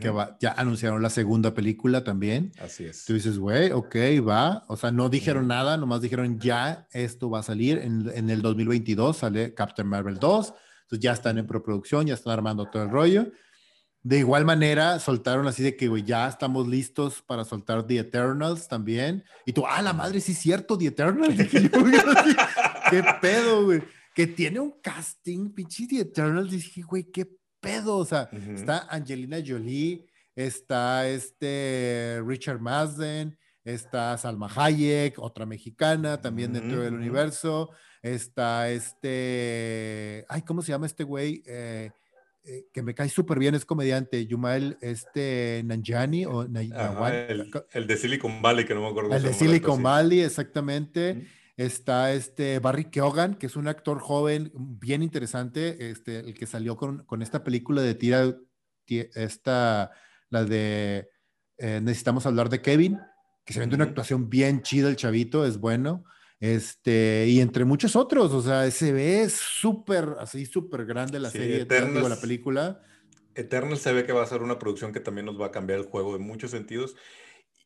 que ya anunciaron la segunda película también. Así es. Tú dices, güey, ok, va. O sea, no dijeron nada, nomás dijeron ya esto va a salir. En, en, el 2022 sale Captain Marvel 2. Entonces ya están en preproducción, ya están armando todo el rollo. De igual manera, soltaron así de que, güey, ya estamos listos para soltar The Eternals también. Y tú, ah, la madre, sí es cierto, The Eternals. [LAUGHS] ¿Qué pedo, güey? Que tiene un casting, pinche The Eternals. Dije, güey, qué pedo. O sea, está Angelina Jolie, está este Richard Madden, está Salma Hayek, otra mexicana también dentro del universo. Está este, ay, ¿cómo se llama este güey? Eh, eh, que me cae súper bien, es comediante, Yumael este, Nanjani o el, de Silicon Valley, que no me acuerdo. El de Silicon Valley, exactamente. Está este Barry Keoghan, que es un actor joven bien interesante, este, el que salió con, con esta película de tira, esta, la de eh, Necesitamos hablar de Kevin, que se vende una actuación bien chida el chavito, es bueno. Este, y entre muchos otros, o sea, se ve súper, así súper grande la serie, digo, la película. Eternal se ve que va a ser una producción que también nos va a cambiar el juego en muchos sentidos.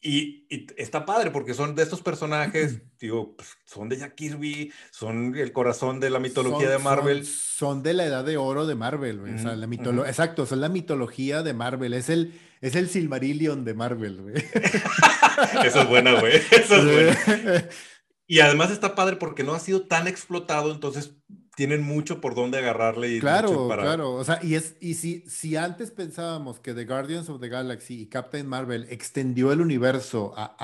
Y, está padre porque son de estos personajes, [CLEARS THROAT] digo, pues, son de Jack Kirby, son el corazón de la mitología de Marvel. Son, de la edad de oro de Marvel, güey. o sea, la mitología, exacto, son la mitología de Marvel. Es el, es el Silmarillion de Marvel, güey. [LAUGHS] Eso es buena, güey. [LAUGHS] Eso es buena. [LAUGHS] Y además está padre porque no ha sido tan explotado, entonces tienen mucho por dónde agarrarle. Y claro, claro. O sea, y, es, y si, si antes pensábamos que The Guardians of the Galaxy y Captain Marvel extendió el universo a,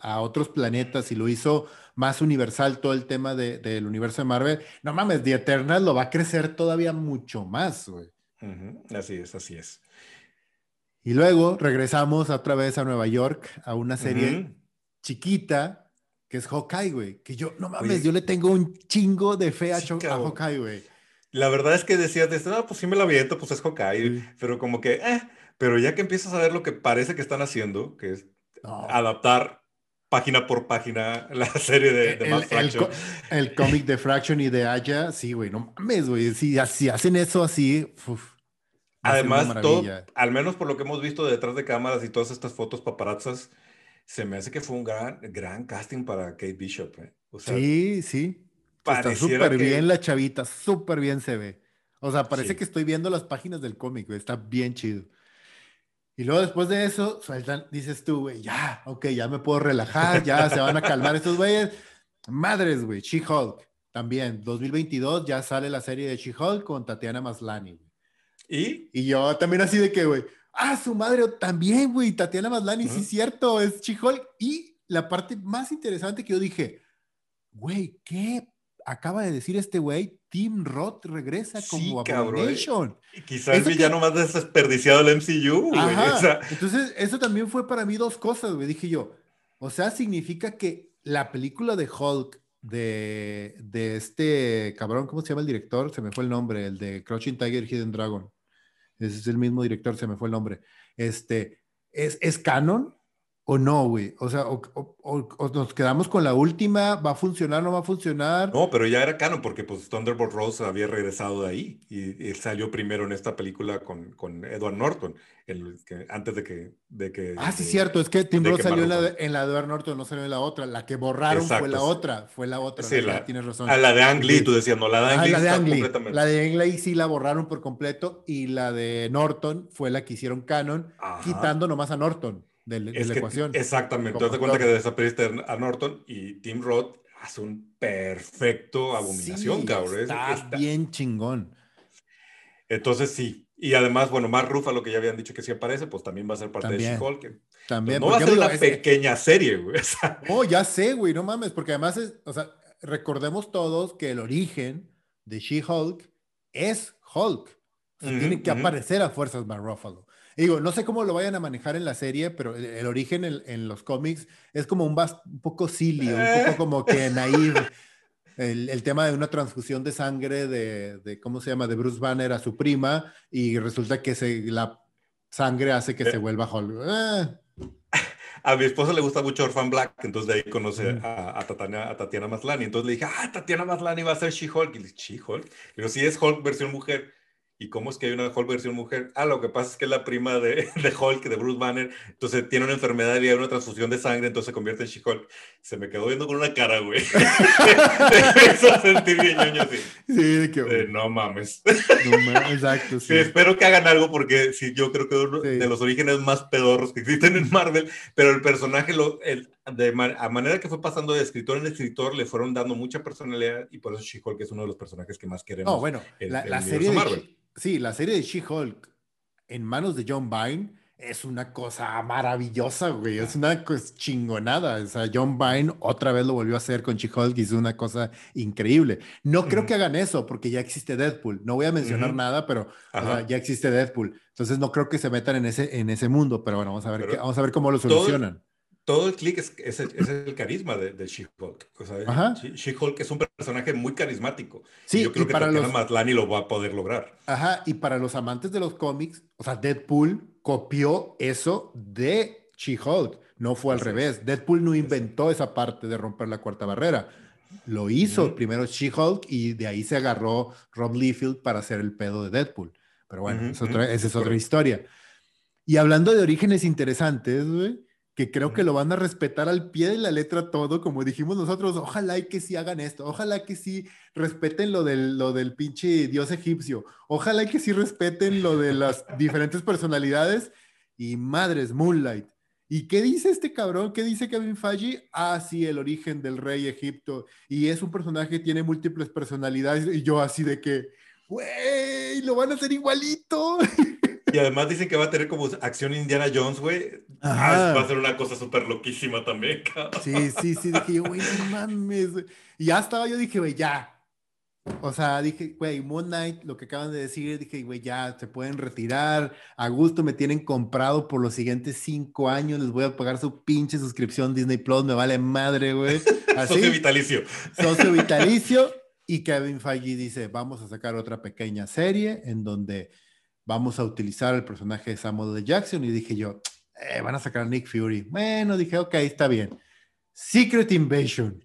a otros planetas y lo hizo más universal todo el tema de, del universo de Marvel, no mames, The Eternal lo va a crecer todavía mucho más, güey. Así es, así es. Y luego regresamos otra vez a Nueva York a una serie chiquita que es Hawkeye, güey. Que yo, no mames, yo le tengo un chingo de fe a, Hawkeye, güey. La verdad es que decías, no, pues sí me la aviento, pues es Hawkeye, pero como que, eh, pero ya que empiezas a ver lo que parece que están haciendo, que es adaptar página por página la serie de, de el, Fraction. El, cómic de Fraction y de Aya, sí, güey, no mames, güey, si, hacen eso así, Además, todo, al menos por lo que hemos visto detrás de cámaras y todas estas fotos paparazzas, se me hace que fue un gran, gran casting para Kate Bishop. ¿eh? sí, sí. Está súper bien la chavita, súper bien se ve. O sea, parece que estoy viendo las páginas del cómic, está bien chido. Y luego después de eso, sueltan, dices tú, güey, ya, ok, ya me puedo relajar, ya se van a calmar estos güeyes. Madres, güey, She-Hulk, también, 2022 ya sale la serie de She-Hulk con Tatiana Maslani. ¿Y? Y yo también así de que, güey, Ah, su madre también, güey. Tatiana Maslani, sí, cierto, es Chihol. Y la parte más interesante que yo dije, güey, ¿qué acaba de decir este güey? Tim Roth regresa como sí, Abomination. Y quizás el villano más desperdiciado del MCU, güey. Entonces, eso también fue para mí dos cosas, güey. Dije yo, o sea, significa que la película de Hulk de, de este cabrón, ¿cómo se llama el director? Se me fue el nombre, el de Crouching Tiger, Hidden Dragon es el mismo director, se me fue el nombre. Este, ¿es, es canon o no, güey? O sea, o, nos quedamos con la última, ¿va a funcionar o no va a funcionar? No, pero ya era canon porque pues Thunderbolt Rose había regresado de ahí y, salió primero en esta película con, con Edward Norton, el, que, antes de que, de que... Ah, sí, cierto, es que Tim Roth salió en la, de, en la, Edward Norton, no salió en la otra, la que borraron fue la otra, fue la otra, sí, la, tienes razón. A la de Ang Lee, tú decías, no, la de Ang Lee la de Ang Lee, La de Ang Lee sí la borraron por completo y la de Norton fue la que hicieron canon, quitando nomás a Norton de, la ecuación. Exactamente. Te das cuenta que desapareciste a Norton y Tim Roth hace un perfecto abominación, cabrón. Está, bien chingón. Entonces sí. Y además, bueno, Mark Ruffalo, que ya habían dicho que sí aparece, pues también va a ser parte de She-Hulk. También. no va a ser una pequeña serie, güey. no, ya sé, güey, no mames, porque además, es, o sea, recordemos todos que el origen de She-Hulk es Hulk. tiene que aparecer a fuerzas Mark Ruffalo digo, no sé cómo lo vayan a manejar en la serie, pero el, origen en, los cómics es como un, un poco silly, un poco como que [LAUGHS] naive. El, tema de una transfusión de sangre de, de, ¿cómo se llama?, de Bruce Banner a su prima y resulta que se, la sangre hace que se eh. vuelva Hulk. [LAUGHS] Eh. A mi esposa le gusta mucho Orphan Black, entonces de ahí conoce a, Tatiana, a Tatiana Maslany. Entonces le dije, ah, Tatiana Maslany va a ser She-Hulk. Y le dije, ¿She-Hulk? Pero sí es Hulk versión mujer. ¿Y cómo es que hay una Hulk versión mujer? Ah, lo que pasa es que es la prima de, [LAUGHS] de Hulk, de Bruce Banner. Entonces tiene una enfermedad y hay una transfusión de sangre, entonces se convierte en She-Hulk. Se me quedó viendo con una cara, güey. [LAUGHS] hizo sentir bien ñoño así. Sí, qué No mames. exacto, [LAUGHS] sí. Espero que hagan algo porque sí, yo creo que uno de los orígenes más pedorros que existen en Marvel, pero el personaje, lo, el, de a manera que fue pasando de escritor en escritor, le fueron dando mucha personalidad y por eso She-Hulk es uno de los personajes que más queremos. No, bueno, la, serie de Marvel sí, la serie de She-Hulk en manos de John Byrne es una cosa maravillosa, güey. Es una cosa chingonada. O sea, John Byrne otra vez lo volvió a hacer con She-Hulk y es una cosa increíble. No creo que hagan eso porque ya existe Deadpool. No voy a mencionar nada, pero ya existe Deadpool. Entonces no creo que se metan en ese, en ese mundo, pero bueno, vamos a ver, vamos a ver cómo lo solucionan todo el click es, es, el, carisma de, de She-Hulk. O sea, She-Hulk es un personaje muy carismático. Sí, yo creo que para los... Matlani lo va a poder lograr. Ajá, y para los amantes de los cómics, o sea, Deadpool copió eso de She-Hulk. No fue al revés. Deadpool no inventó esa parte de romper la cuarta barrera. Lo hizo primero She-Hulk y de ahí se agarró Rob Liefeld para hacer el pedo de Deadpool. Pero bueno, esa es otra historia. Y hablando de orígenes interesantes, güey que creo que lo van a respetar al pie de la letra todo, como dijimos nosotros, ojalá y que sí hagan esto, ojalá que sí respeten lo del, lo del pinche dios egipcio, ojalá y que sí respeten lo de las [LAUGHS] diferentes personalidades y madres, Moonlight. ¿Y qué dice este cabrón? ¿Qué dice Kevin Feige? Ah, sí, el origen del rey Egipto. Y es un personaje que tiene múltiples personalidades. Y yo así de que, güey, lo van a hacer igualito. [LAUGHS] Y además dicen que va a tener como acción Indiana Jones, güey. Ah, va a ser una cosa súper loquísima también, [LAUGHS] cabrón. Sí, sí, sí. Dije yo, güey, no mames. Y ya estaba, yo dije, güey, ya. O sea, dije, güey, Moon Knight, lo que acaban de decir, dije, güey, ya se pueden retirar. A gusto me tienen comprado por los siguientes cinco años. Les voy a pagar su pinche suscripción Disney Plus. Me vale madre, güey. [LAUGHS] Socio vitalicio. Socio [LAUGHS] vitalicio. Y Kevin Feige dice, vamos a sacar otra pequeña serie en donde vamos a utilizar el personaje de Samuel L. Jackson y dije yo, eh, van a sacar a Nick Fury. Bueno, dije, ok, está bien. Secret Invasion.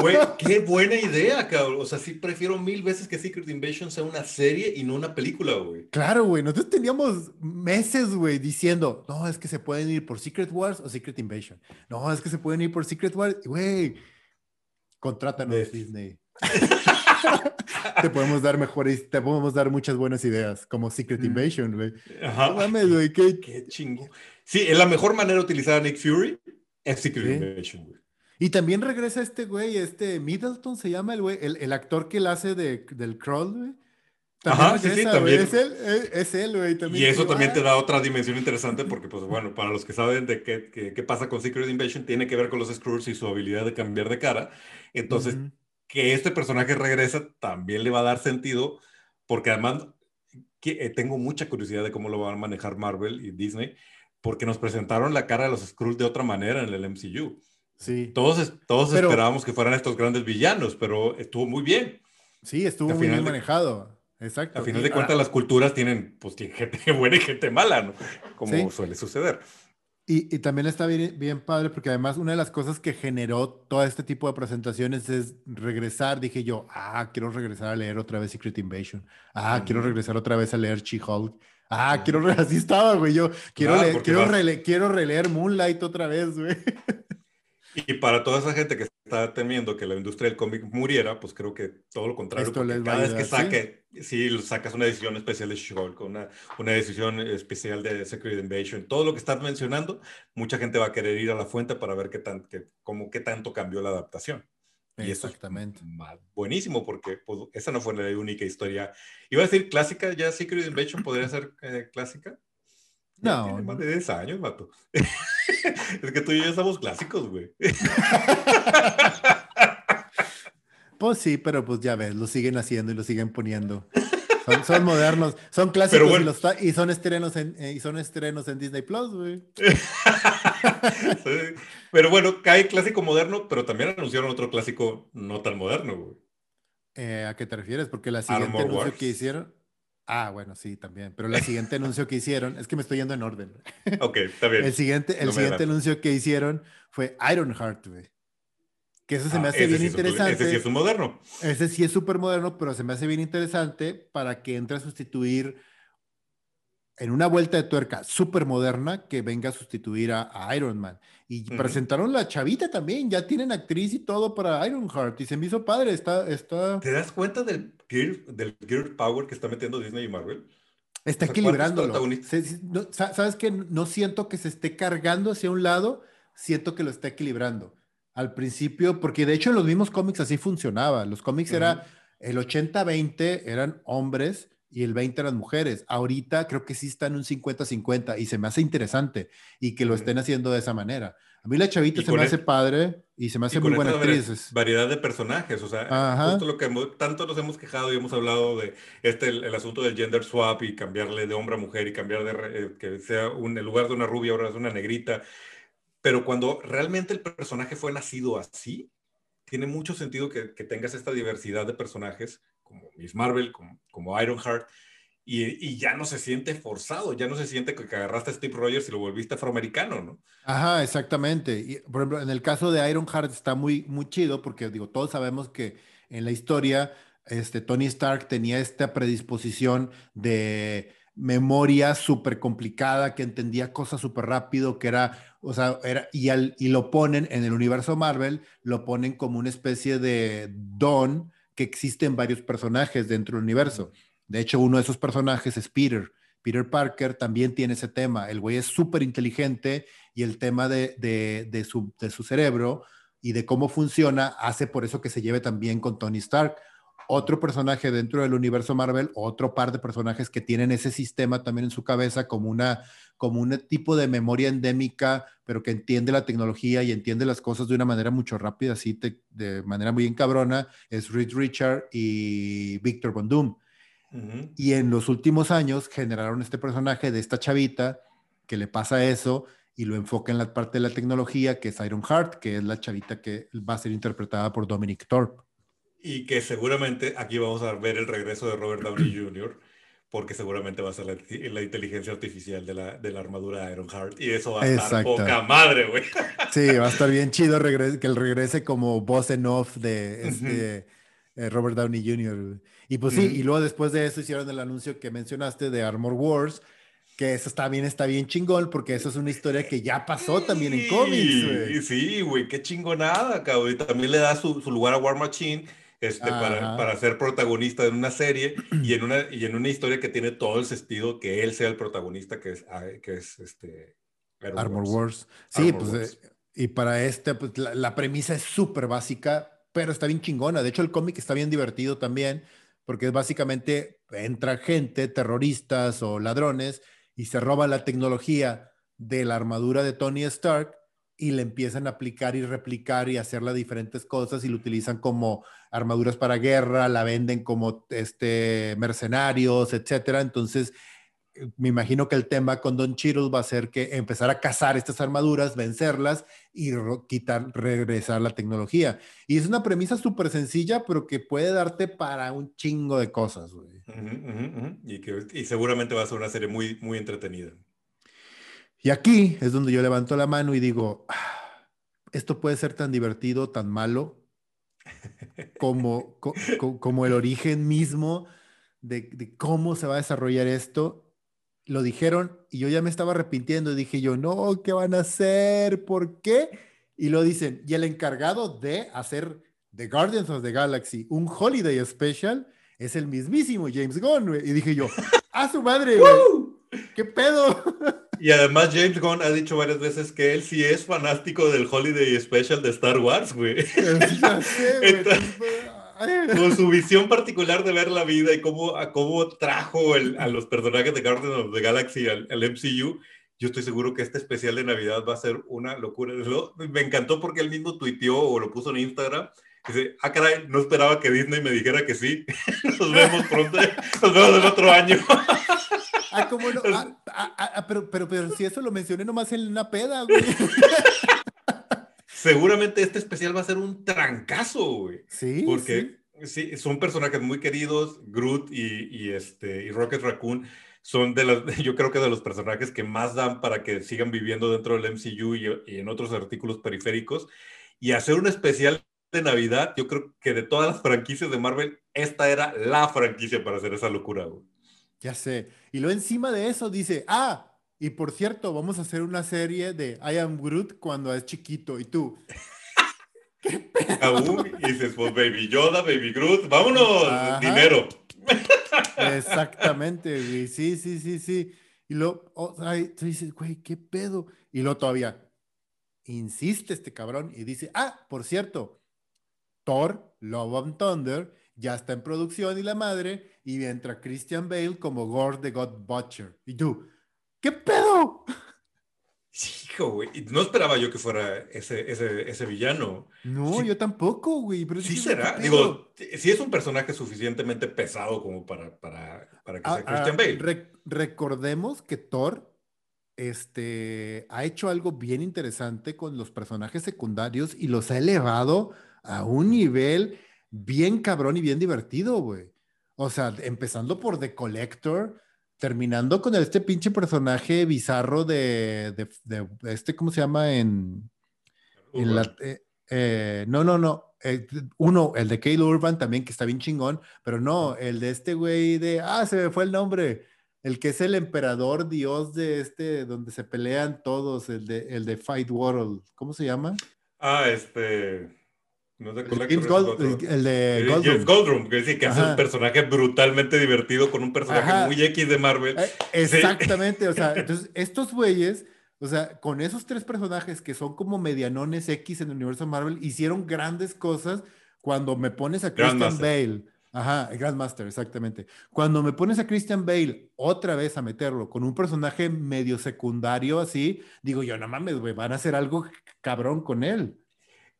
Güey, [LAUGHS] qué buena idea, cabrón. O sea, sí prefiero mil veces que Secret Invasion sea una serie y no una película, güey. Claro, güey. Nosotros teníamos meses, güey, diciendo, no, es que se pueden ir por Secret Wars o Secret Invasion. No, es que se pueden ir por Secret Wars. Güey, contrátanos, Disney. [LAUGHS] [LAUGHS] te podemos dar mejores, te podemos dar muchas buenas ideas, como Secret mm. Invasion, güey. Ajá. güey, qué, chingo. Sí, es la mejor manera de utilizar a Nick Fury es Secret Invasion, güey. Y también regresa este güey, este Middleton se llama el güey, el, actor que él hace de, del Crawl, güey. Ajá, sí, sí, también. Es él, es, él, güey. Y eso también te da otra dimensión interesante porque, pues bueno, para los que saben de qué, qué, pasa con Secret Invasion, tiene que ver con los Screws y su habilidad de cambiar de cara. Entonces, que este personaje regresa también le va a dar sentido, porque además que, eh, tengo mucha curiosidad de cómo lo van a manejar Marvel y Disney, porque nos presentaron la cara de los Skrulls de otra manera en el MCU. Sí. Todos, todos esperábamos que fueran estos grandes villanos, pero estuvo muy bien. Sí, estuvo muy bien manejado. Exacto. A final de cuentas, las culturas tienen, pues, [LAUGHS] gente buena y gente mala, ¿no? Como suele suceder. Y, también está bien, bien, padre porque además una de las cosas que generó todo este tipo de presentaciones es regresar. Dije yo, ah, quiero regresar a leer otra vez Secret Invasion. Ah, quiero regresar otra vez a leer She-Hulk. Ah, quiero, [LAUGHS] así estaba, güey. Yo quiero, leer, quiero, quiero releer Moonlight otra vez, güey. [LAUGHS] Y para toda esa gente que está temiendo que la industria del cómic muriera, pues creo que todo lo contrario. cada vez que saque, ¿sí? sacas una edición especial de She-Hulk, una, una decisión especial de Secret Invasion, todo lo que estás mencionando, mucha gente va a querer ir a la fuente para ver qué, tan, qué, cómo, qué tanto cambió la adaptación. Y Exactamente. Eso es buenísimo porque pues, esa no fue la única historia. Iba a decir clásica, ya Secret Invasion podría ser eh, clásica. No. Tiene más de 10 años, mato. [LAUGHS] es que tú y yo ya somos clásicos, güey. [LAUGHS] pues sí, pero pues ya ves, lo siguen haciendo y lo siguen poniendo. Son, modernos, son clásicos y, son estrenos en, eh, y son estrenos en Disney Plus, güey. [LAUGHS] pero bueno, cae clásico moderno, pero también anunciaron otro clásico no tan moderno, güey. Eh, ¿A qué te refieres? Porque la siguiente anuncio que hicieron. Ah, bueno, sí, también. Pero el siguiente anuncio que hicieron, es que me estoy yendo en orden. Ok, está bien. El siguiente, el siguiente anuncio que hicieron fue Ironheart, güey. Que eso se me ah, hace bien interesante. ese sí es un moderno. Ese sí es súper moderno, pero se me hace bien interesante para que entre a sustituir en una vuelta de tuerca súper moderna que venga a sustituir a, Iron Man. Y presentaron la chavita también, ya tienen actriz y todo para Ironheart y se me hizo padre, está... está... ¿Te das cuenta del gear, del power que está metiendo Disney y Marvel? Está equilibrándolo. ¿Sabes que No siento que se esté cargando hacia un lado, siento que lo está equilibrando. Al principio, porque de hecho en los mismos cómics así funcionaba. Los cómics era el 80-20 eran hombres y el 20 eran mujeres. Ahorita creo que sí está en un 50-50 y se me hace interesante y que lo estén haciendo de esa manera. A mí la chavita se me hace padre y se me hace muy buena actriz. Variedad de personajes, o sea, justo lo que tanto nos hemos quejado y hemos hablado de este, el, asunto del gender swap y cambiarle de hombre a mujer y cambiar de eh, que sea un, en lugar de una rubia ahora es una negrita. Pero cuando realmente el personaje fue nacido así, tiene mucho sentido que, que tengas esta diversidad de personajes como Miss Marvel, como, Ironheart, y, ya no se siente forzado, ya no se siente que, agarraste a Steve Rogers y lo volviste afroamericano, ¿no? Ajá, exactamente. Por ejemplo, en el caso de Ironheart está muy, muy chido porque, digo, todos sabemos que en la historia este, Tony Stark tenía esta predisposición de memoria súper complicada, que entendía cosas súper rápido, que era, o sea, era, y, al, y lo ponen en el universo Marvel, lo ponen como una especie de don que existen varios personajes dentro del universo. De hecho, uno de esos personajes es Peter. Peter Parker también tiene ese tema. El güey es súper inteligente y el tema de, de, de, su, de su cerebro y de cómo funciona hace por eso que se lleve también con Tony Stark otro personaje dentro del universo Marvel, otro par de personajes que tienen ese sistema también en su cabeza como una como un tipo de memoria endémica, pero que entiende la tecnología y entiende las cosas de una manera mucho rápida, así de manera muy encabrona, es Reed Richard y Victor Von Doom. Y en los últimos años generaron este personaje de esta chavita que le pasa eso y lo enfoca en la parte de la tecnología, que es Iron Heart, que es la chavita que va a ser interpretada por Dominic Thorpe y que seguramente aquí vamos a ver el regreso de Robert Downey [CLEARS THROAT] Jr., porque seguramente va a ser la, inteligencia artificial de la, de la armadura Ironheart, y eso va a estar poca madre, güey. Sí, va a estar bien [LAUGHS] chido que él regrese como voz en off de este, eh, Robert Downey Jr. Y pues sí, y luego después de eso hicieron el anuncio que mencionaste de Armor Wars, que eso está bien, está bien chingón, porque eso es una historia que ya pasó también en cómics, güey. Sí, güey, qué chingonada, cabrón. Y también le da su, su lugar a War Machine este, para, para, ser protagonista en una serie [CLEARS THROAT] y en una, y en una historia que tiene todo el sentido que él sea el protagonista, que es, que es este, Armor, Wars. Sí, pues, eh, y para este, pues la, la premisa es súper básica, pero está bien chingona. De hecho, el cómic está bien divertido también, porque básicamente entra gente, terroristas o ladrones, y se roba la tecnología de la armadura de Tony Stark y le empiezan a aplicar y replicar y hacerla diferentes cosas y lo utilizan como armaduras para guerra, la venden como este, mercenarios, etcétera. Entonces, eh, me imagino que el tema con Don Cheadle va a ser que empezar a cazar estas armaduras, vencerlas y quitar, regresar la tecnología. Y es una premisa súper sencilla, pero que puede darte para un chingo de cosas. Y, que, y seguramente va a ser una serie muy, muy entretenida. Y aquí es donde yo levanto la mano y digo, ah, esto puede ser tan divertido, tan malo, [LAUGHS] como, como el origen mismo de, cómo se va a desarrollar esto. Lo dijeron y yo ya me estaba arrepintiendo y dije yo, no, ¿qué van a hacer? ¿Por qué? Y lo dicen, y el encargado de hacer The Guardians of the Galaxy un holiday special es el mismísimo James Gunn. Y dije yo, ¡a su madre! [LAUGHS] ¿Qué pedo? [LAUGHS] Y además James Gunn ha dicho varias veces que él sí es fanático del Holiday Special de Star Wars, güey. [LAUGHS] con su visión particular de ver la vida y cómo, a cómo trajo a los personajes de Guardians of the Galaxy al, MCU, yo estoy seguro que este especial de Navidad va a ser una locura. me encantó porque él mismo tuiteó o lo puso en Instagram. Dice, ah, caray, no esperaba que Disney me dijera que sí. [LAUGHS] Nos vemos pronto, nos vemos el otro año. [LAUGHS] Ah, ¿cómo no? Ah, ah, ah, pero, pero, pero si eso lo mencioné nomás en una peda, güey. [LAUGHS] Seguramente este especial va a ser un trancazo, güey. Sí. Porque sí. son personajes muy queridos. Groot y, y, este, y Rocket Raccoon son de los, [LAUGHS] yo creo que de los personajes que más dan para que sigan viviendo dentro del MCU y, y en otros artículos periféricos. Y hacer un especial de Navidad, yo creo que de todas las franquicias de Marvel, esta era la franquicia para hacer esa locura, güey. Ya sé. Y luego encima de eso dice, ah, y por cierto, vamos a hacer una serie de I Am Groot cuando es chiquito. Y tú, [LAUGHS] ¿qué pedo? y dices, pues Baby Yoda, Baby Groot, vámonos, dinero. [LAUGHS] Exactamente, güey. Sí, sí, sí, sí. Y luego, oh, tú dices, güey, ¿qué pedo? Y luego todavía insiste este cabrón y dice, ah, por cierto, Thor, Love and Thunder, ya está en producción y la madre, y entra Christian Bale como Gore the God Butcher. Y tú, ¿qué pedo? Hijo, güey. No esperaba yo que fuera ese, ese, ese villano. No, yo tampoco, güey. Pero sí, será. Digo, si es un personaje suficientemente pesado como para, para, para que sea ah, Christian ah, Bale. recordemos que Thor este, ha hecho algo bien interesante con los personajes secundarios y los ha elevado a un nivel bien cabrón y bien divertido, güey. O sea, empezando por The Collector, terminando con este pinche personaje bizarro de, de, este, ¿cómo se llama? En, en la, eh, eh, no, no, no. Eh, uno, el de Cale Urban también, que está bien chingón, pero no, el de este güey de, ah, se me fue el nombre. el que es el emperador dios de este, donde se pelean todos, el de, el de Fight World, ¿cómo se llama? Ah, este. No es de Collector, es Gold- otro. el de Goldblum. Jeff Goldblum, que sí, que hace Ajá. un personaje brutalmente divertido con un personaje Ajá. muy X de Marvel. Eh, Exactamente, o sea, [LAUGHS] entonces estos güeyes, o sea, con esos tres personajes que son como medianones X en el universo Marvel, hicieron grandes cosas cuando me pones a Christian Grandmaster. Bale. Ajá, Grandmaster, exactamente. Cuando me pones a Christian Bale otra vez a meterlo con un personaje medio secundario así, digo yo, no mames, güey, van a hacer algo cabrón con él.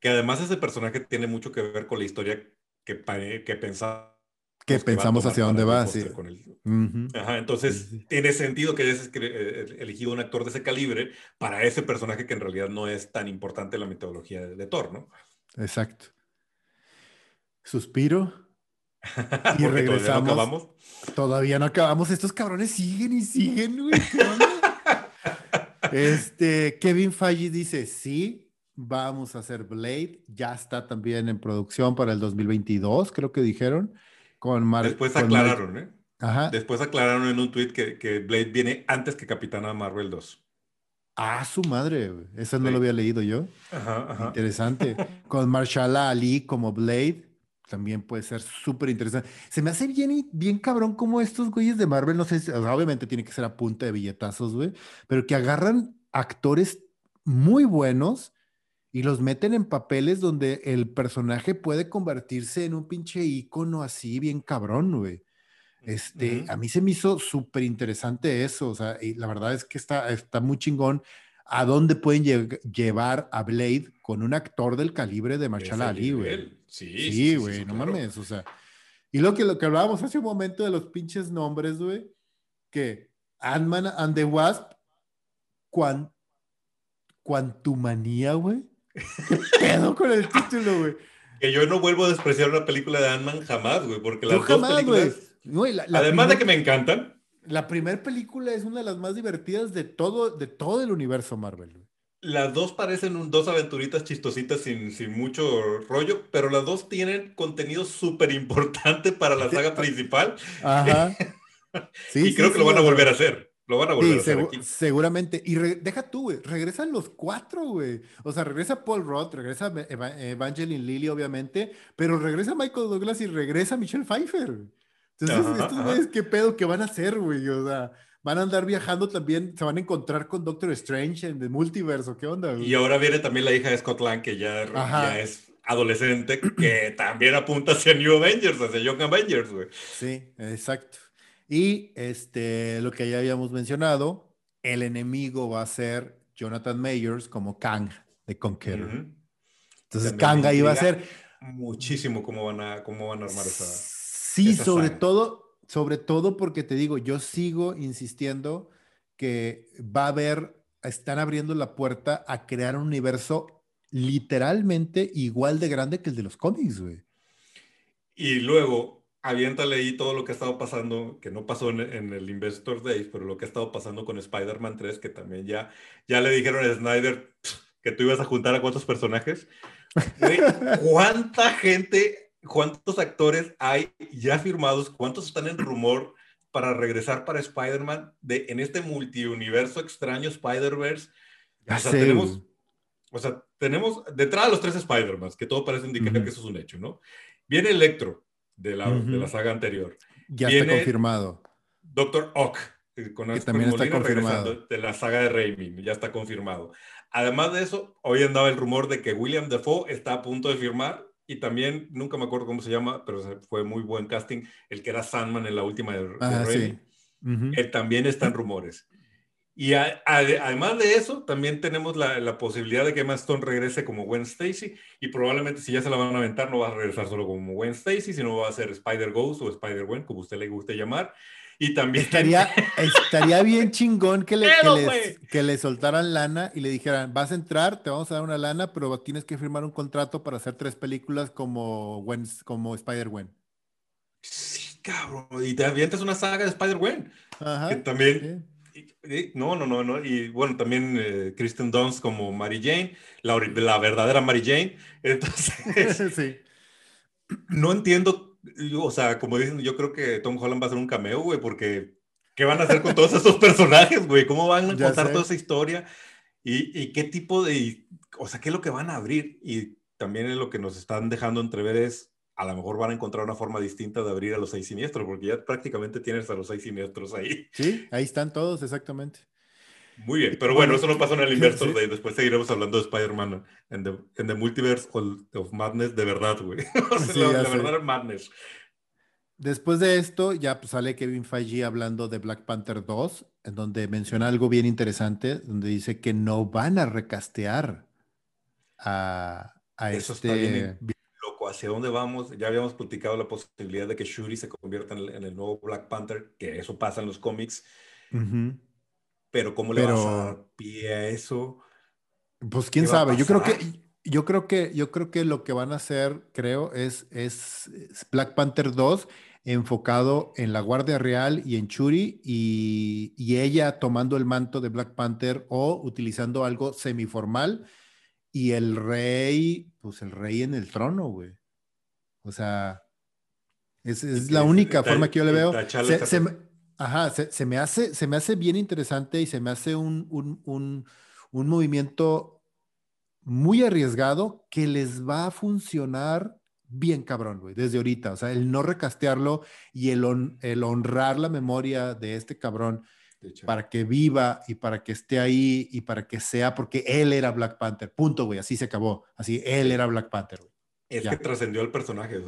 Que además ese personaje tiene mucho que ver con la historia que, que pensamos. Que va a pensamos hacia dónde va, sí. con el-. Ajá, entonces Sí, sí. tiene sentido que hayas eh, elegido un actor de ese calibre para ese personaje que en realidad no es tan importante en la mitología de, de Thor, ¿no? Exacto. Suspiro. [LAUGHS] Todavía no regresamos. acabamos. Todavía no acabamos. Estos cabrones siguen y siguen, güey. [LAUGHS] Este, Kevin Feige dice, sí, vamos a hacer Blade. Ya está también en producción para el 2022, creo que dijeron. Con Mar Después con Mar- aclararon, ¿eh? Ajá. Después aclararon en un tweet que, que Blade viene antes que Capitana Marvel 2. Ah, su madre. Eso no Sí. lo había leído yo. Ajá, ajá. Interesante. Con Marshala Ali como Blade. También puede ser súper interesante. Se me hace bien, bien cabrón como estos güeyes de Marvel, no sé, si- o sea, obviamente tiene que ser a punta de billetazos, güey, pero que agarran actores muy buenos y los meten en papeles donde el personaje puede convertirse en un pinche ícono así, bien cabrón, güey. Este, a mí se me hizo súper interesante eso, o sea, y la verdad es que está, está muy chingón a dónde pueden lle- llevar a Blade con un actor del calibre de Marshall Ali, güey. Sí, sí, sí, Sí, sí, güey, no claro. mames, o sea. Y lo que, lo que hablábamos hace un momento de los pinches nombres, güey, que Ant-Man and the Wasp, cuan, Quantumanía, güey. ¿Qué [LAUGHS] pedo con el título, güey? Que yo no vuelvo a despreciar una película de Ant-Man jamás, güey, porque las Yo dos jamás, películas, la- la además de que me encantan, La primera película es una de las más divertidas de todo, de todo el universo Marvel. güey. las dos parecen un- dos aventuritas chistositas sin, sin mucho rollo, pero las dos tienen contenido súper importante para la saga principal Ajá. [LAUGHS] Sí, y sí, creo que lo van a volver a hacer. Lo van a volver Sí, a hacer aquí. seguramente. Y deja tú, güey. Regresan los cuatro, güey. O sea, regresa Paul Roth, regresa Eva- Evangeline Lilly, obviamente, pero regresa Michael Douglas y regresa Michelle Pfeiffer. Entonces, Ajá, estos güeyes, ¿qué pedo que van a hacer, güey? O sea, van a andar viajando también, se van a encontrar con Doctor Strange en el multiverso. ¿Qué onda, güey? Y ahora viene también la hija de Scott Lang, que ya, ya es adolescente, que también apunta hacia New Avengers, hacia Young Avengers, güey. Sí, exacto. Y este, lo que ya habíamos mencionado, el enemigo va a ser Jonathan Mayers como Kang de Conqueror. Entonces, También Kang va a ser. Muchísimo cómo van a, cómo van a armar esa... Sí, esa sobre saga. todo, sobre todo porque te digo, yo sigo insistiendo que va a haber, están abriendo la puerta a crear un universo literalmente igual de grande que el de los cómics, güey. Y luego, aviéntale ahí todo lo que ha estado pasando, que no pasó en, en el Investor Days, pero lo que ha estado pasando con Spider-Man 3, que también ya, ya le dijeron a Snyder "Pff, [SNIFFS] que tú ibas a juntar a cuántos personajes. ¿Cuánta gente, cuántos actores hay ya firmados, cuántos están en rumor para regresar para Spider-Man de, en este multiuniverso extraño Spider-Verse? O sea, tenemos, o sea, tenemos de entrada los tres Spider-Man, que todo parece indicar Ujú. que eso es un hecho, ¿no? Viene Electro, de la, de la saga anterior. Ya viene- está confirmado. Doctor Ock, con Que también está confirmado. de la saga de Raimi, ya está confirmado. Además de eso, hoy andaba el rumor de que William Defoe está a punto de firmar y también, nunca me acuerdo cómo se llama, pero fue muy buen casting, el que era Sandman en la última de, de Ah, Raimi. sí. Ujú. Él también está en rumores. Y a- a- además de eso, también tenemos la, la posibilidad de que Emma Stone regrese como Gwen Stacy y probablemente si ya se la van a aventar no va a regresar solo como Gwen Stacy, sino va a ser Spider-Ghost o Spider-Gwen, como usted le guste llamar. Y también... Estaría, [LAUGHS] estaría bien chingón que le, que, le, güey. que le soltaran lana y le dijeran, vas a entrar, te vamos a dar una lana, pero tienes que firmar un contrato para hacer tres películas como, Gwen- como Spider-Gwen. Sí, cabrón. Y te avientas una saga de Spider-Gwen. Ajá. Que también... sí. No, no, no, no. Y bueno, también eh, Kristen Dunst como Mary Jane, la, la verdadera Mary Jane. [LAUGHS] Entonces, [LAUGHS] sí. no entiendo, o sea, como dicen, yo creo que Tom Holland va a hacer un cameo, güey, porque ¿Qué van a hacer con todos esos [LAUGHS] personajes, güey? ¿Cómo van a contar toda esa historia? ¿Y, ¿Y, qué tipo de, o sea, qué es lo que van a abrir? Y también es lo que nos están dejando entrever es, a lo mejor van a encontrar una forma distinta de abrir a los seis siniestros, porque ya prácticamente tienes a los seis siniestros ahí. Sí, ahí están todos, exactamente. Muy bien, pero bueno, eso no pasó en el Inversor Day. Después seguiremos hablando de Spider-Man en the, the, Multiverse of Madness de verdad, güey. [LAUGHS] o sea, la, verdad Madness. Después de esto, ya pues, sale Kevin Feige hablando de Black Panther 2, en donde menciona algo bien interesante, donde dice que no van a recastear a, a Eso este... Está bien, loco, ¿hacia dónde vamos? Ya habíamos platicado la posibilidad de que Shuri se convierta en el, nuevo Black Panther, que eso pasa en los cómics. Pero ¿cómo le vas a dar pie a eso? Pues quién sabe, yo creo que yo creo que yo creo que lo que van a hacer, creo, es, es, Black Panther 2 enfocado en la Guardia Real y en Churi y, y, ella tomando el manto de Black Panther o utilizando algo semiformal y el rey, pues el rey en el trono, güey. O sea, es, es la única forma que yo le veo. Se, Ajá, se, me hace, se me hace bien interesante y se me hace un, un, movimiento muy arriesgado que les va a funcionar bien cabrón, güey, desde ahorita. O sea, el no recastearlo y el, el honrar la memoria de este cabrón para que viva y para que esté ahí y para que sea, porque él era Black Panther. Punto, güey, así se acabó. Así, él era Black Panther, güey. Es que trascendió el personaje.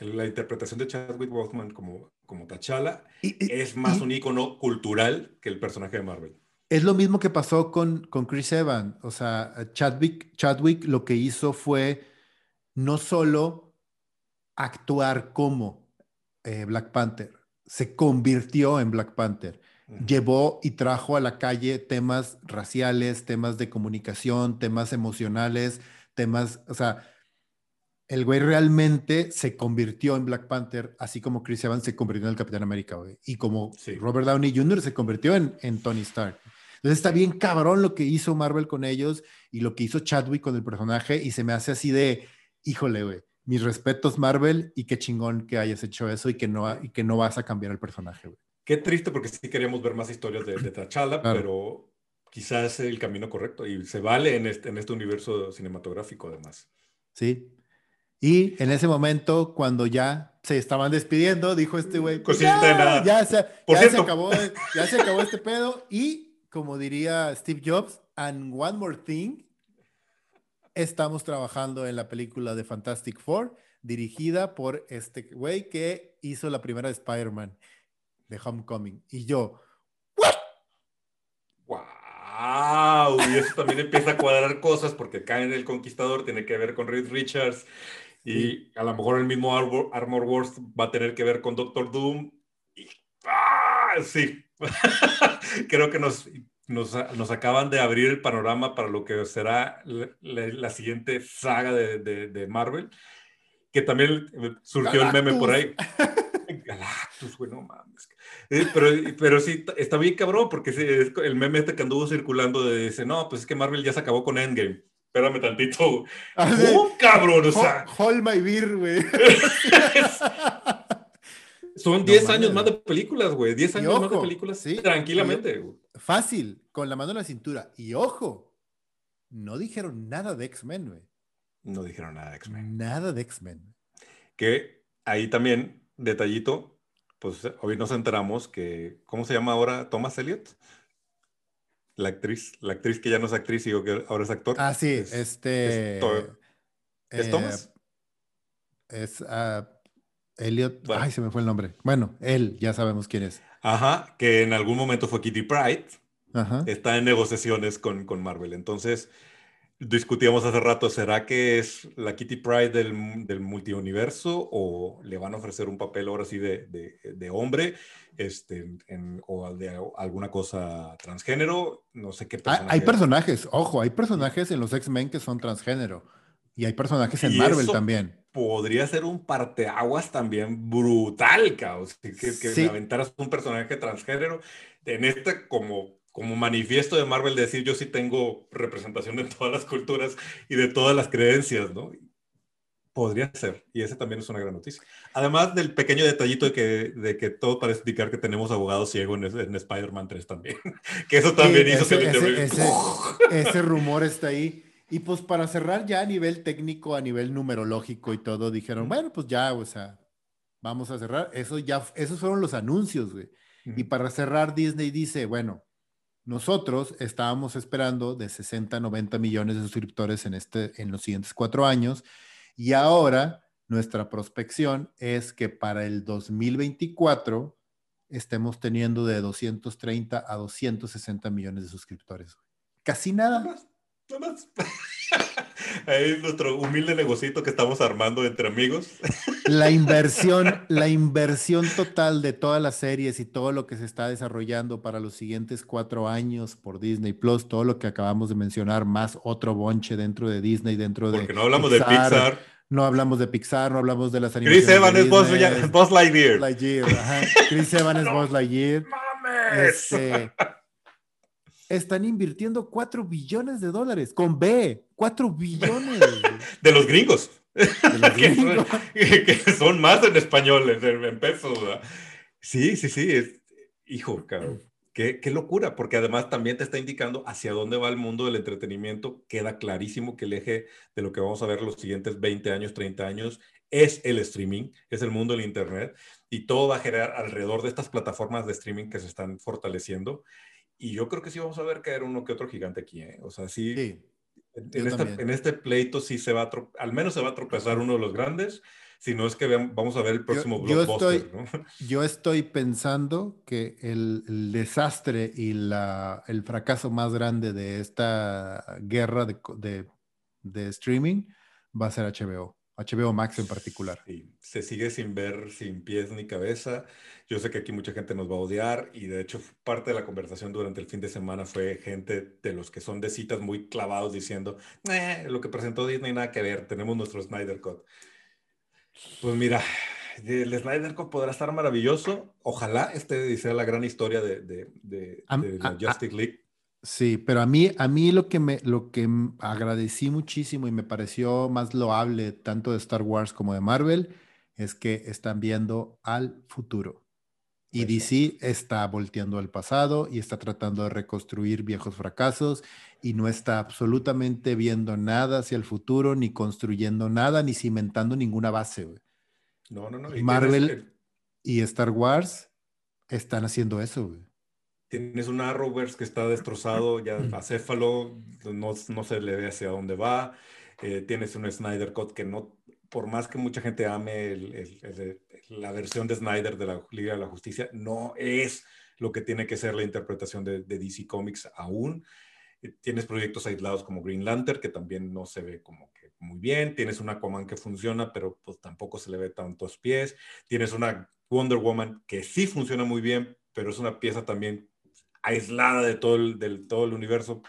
la interpretación de Chadwick Boseman como, como T'Challa es más un icono cultural que el personaje de Marvel. Es lo mismo que pasó con, con Chris Evans. O sea, Chadwick, Chadwick lo que hizo fue no solo actuar como eh, Black Panther, se convirtió en Black Panther. Llevó y trajo a la calle temas raciales, temas de comunicación, temas emocionales, temas, o sea, el güey realmente se convirtió en Black Panther, así como Chris Evans se convirtió en el Capitán América, güey. Y como Robert Downey Jr. se convirtió en, en, Tony Stark. Entonces está bien cabrón lo que hizo Marvel con ellos y lo que hizo Chadwick con el personaje y se me hace así de, híjole, güey, mis respetos Marvel y qué chingón que hayas hecho eso y que no, y que no vas a cambiar el personaje, güey. Qué triste porque sí queríamos ver más historias de, de T'Challa, pero quizás es el camino correcto y se vale en este, en este universo cinematográfico además. Sí, y en ese momento, cuando ya se estaban despidiendo, dijo este güey, ya, de nada. Ya, se, ya se, acabó, ya se acabó este pedo. Y como diría Steve Jobs, and one more thing, estamos trabajando en la película de Fantastic Four, dirigida por este güey que hizo la primera de Spider-Man, de Homecoming. Y yo, ¿what? ¡Wow! Y eso también empieza a cuadrar cosas porque Caen el Conquistador tiene que ver con Reed Richards y a lo mejor el mismo Armor, Wars va a tener que ver con Doctor Doom. Y, ¡ah! Sí, [LAUGHS] creo que nos, nos, nos, acaban de abrir el panorama para lo que será la, siguiente saga de, de, Marvel, que también surgió el meme por ahí. [LAUGHS] Galactus, güey, no mames. Eh, pero, pero sí, está bien cabrón, porque el meme este que anduvo circulando de dice, no, pues es que Marvel ya se acabó con Endgame espérame tantito. ¡Oh, cabrón! O sea. Hold my beer, güey. [LAUGHS] Son 10 años más de películas, güey. 10 años más de películas. Sí, tranquilamente. Fácil, con la mano en la cintura. Y ojo, no dijeron nada de X-Men, güey. No dijeron nada de X-Men. Nada de X-Men. Que ahí también, detallito, pues hoy nos enteramos que, ¿cómo se llama ahora Thomas Elliot? la actriz, la actriz que ya no es actriz y que ahora es actor. Ah, sí, este. ¿Es, Thomas? Es uh, Elliot. Ay, se me fue el nombre. Bueno, él, ya sabemos quién es. Ajá, que en algún momento fue Kitty Pride. Ajá. Está en negociaciones con, con Marvel. Entonces, discutíamos hace rato, ¿será que es la Kitty Pride del, del multiuniverso o le van a ofrecer un papel ahora sí de, de, de hombre este, o de alguna cosa transgénero? No sé qué Hay, personajes, ojo, hay personajes en los X-Men que son transgénero y hay personajes en Marvel también. Podría ser un parteaguas también brutal, caos, que, que, aventaras un personaje transgénero en este como como manifiesto de Marvel decir yo sí tengo representación de todas las culturas y de todas las creencias, ¿no? Podría ser, y ese también es una gran noticia. Además del pequeño detallito de que, de que todo parece indicar que tenemos abogado ciego en, en Spider-Man 3 también, [LAUGHS] que eso también hizo ese. Ese, ese, ese, rumor está ahí. Y pues para cerrar ya a nivel técnico, a nivel numerológico y todo, dijeron, bueno, pues ya, o sea, vamos a cerrar. Eso ya, esos fueron los anuncios, güey. Y para cerrar, Disney dice, bueno, nosotros estábamos esperando de 60 a 90 millones de suscriptores en, este, en los siguientes cuatro años y ahora nuestra prospección es que para el 2024 estemos teniendo de 230 a 260 millones de suscriptores. Casi nada. Más. Ahí nuestro humilde negocito que estamos armando entre amigos. La inversión, la inversión total de todas las series y todo lo que se está desarrollando para los siguientes cuatro años por Disney Plus, todo lo que acabamos de mencionar, más otro bonche dentro de Disney, dentro de. Porque no hablamos de Pixar. No hablamos de Pixar, no hablamos de las animaciones. Chris Evans es Buzz, Lightyear. Lightyear Chris Evans es Buzz Lightyear. ¡Mames! Este, están invirtiendo 4 billones de dólares con B, 4 billones. [LAUGHS] de los gringos. De los [LAUGHS] gringos. [LAUGHS] que, son más en español, en, en pesos. Sí, sí, sí. Es, hijo, cabrón. Qué, qué, locura, porque además también te está indicando hacia dónde va el mundo del entretenimiento. Queda clarísimo que el eje de lo que vamos a ver los siguientes 20 años, 30 años, es el streaming, es el mundo del Internet, y todo va a generar alrededor de estas plataformas de streaming que se están fortaleciendo. Y yo creo que sí vamos a ver caer uno que otro gigante aquí, ¿eh? O sea, sí. Sí, en, este, en, este, pleito sí se va a, al menos se va a tropezar uno de los grandes, si no es que vean, vamos a ver el próximo yo, yo blockbuster. Estoy, ¿no? [LAUGHS] Yo estoy pensando que el, el desastre y la, el fracaso más grande de esta guerra de, de, de, streaming va a ser HBO. HBO Max en particular. Sí, se sigue sin ver, sin pies ni cabeza. Yo sé que aquí mucha gente nos va a odiar y de hecho parte de la conversación durante el fin de semana fue gente de los que son de citas muy clavados diciendo, eh, lo que presentó Disney nada que ver, tenemos nuestro Snyder Cut. Pues mira, el Snyder Cut podrá estar maravilloso. Ojalá este sea la gran historia de, de, de, de la Justice League. Sí, pero a mí, a mí lo que me, lo que agradecí muchísimo y me pareció más loable tanto de Star Wars como de Marvel es que están viendo al futuro. Y DC está volteando al pasado y está tratando de reconstruir viejos fracasos y no está absolutamente viendo nada hacia el futuro, ni construyendo nada, ni cimentando ninguna base. Güey. No, no, no. Y Marvel el... y Star Wars están haciendo eso. Güey tienes un Arrowverse que está destrozado, ya acéfalo, no, no se le ve hacia dónde va. Eh, tienes un Snyder Cut que no, por más que mucha gente ame el, el, el, la versión de Snyder de la Liga de la Justicia, no es lo que tiene que ser la interpretación de, de DC Comics aún. Eh, tienes proyectos aislados como Green Lantern, que también no se ve como que muy bien. Tienes una Aquaman que funciona, pero pues tampoco se le ve tantos pies. Tienes una Wonder Woman que sí funciona muy bien, pero es una pieza también aislada de todo el, del, todo el universo,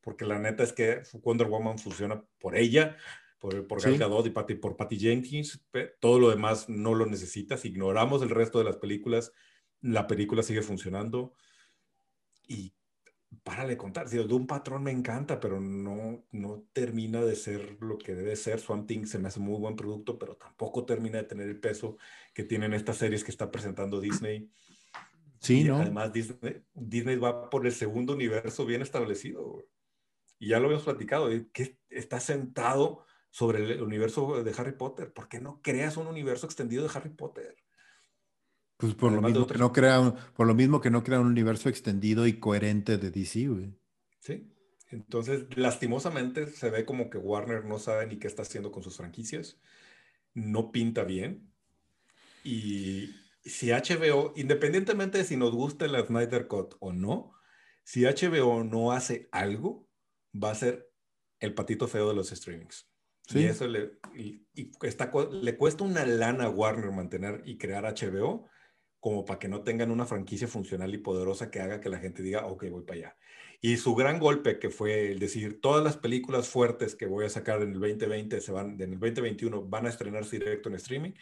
porque la neta es que Wonder Woman funciona por ella, por, por Gal Gadot y Patty, por Patty Jenkins, todo lo demás no lo necesitas, ignoramos el resto de las películas, la película sigue funcionando y párale de contar, de un patrón me encanta, pero no, no termina de ser lo que debe ser. Swamp Thing se me hace muy buen producto, pero tampoco termina de tener el peso que tienen estas series que está presentando Disney. Sí, y ¿no? Además, Disney, Disney, va por el segundo universo bien establecido. Güey. Y ya lo habíamos platicado, que está sentado sobre el universo de Harry Potter. ¿Por qué no creas un universo extendido de Harry Potter? Pues por lo, mismo que no crea un, por lo mismo que no crea un universo extendido y coherente de DC, güey. Sí. Entonces, lastimosamente, se ve como que Warner no sabe ni qué está haciendo con sus franquicias. No pinta bien. Y, si HBO, independientemente de si nos gusta la Snyder Cut o no, si HBO no hace algo, va a ser el patito feo de los streamings. Sí. Y eso le, y, y está, le cuesta una lana a Warner mantener y crear HBO como para que no tengan una franquicia funcional y poderosa que haga que la gente diga, ok, voy para allá. Y su gran golpe, que fue el decir, todas las películas fuertes que voy a sacar en el 2020, se van, en el 2021, van a estrenarse directo en streaming,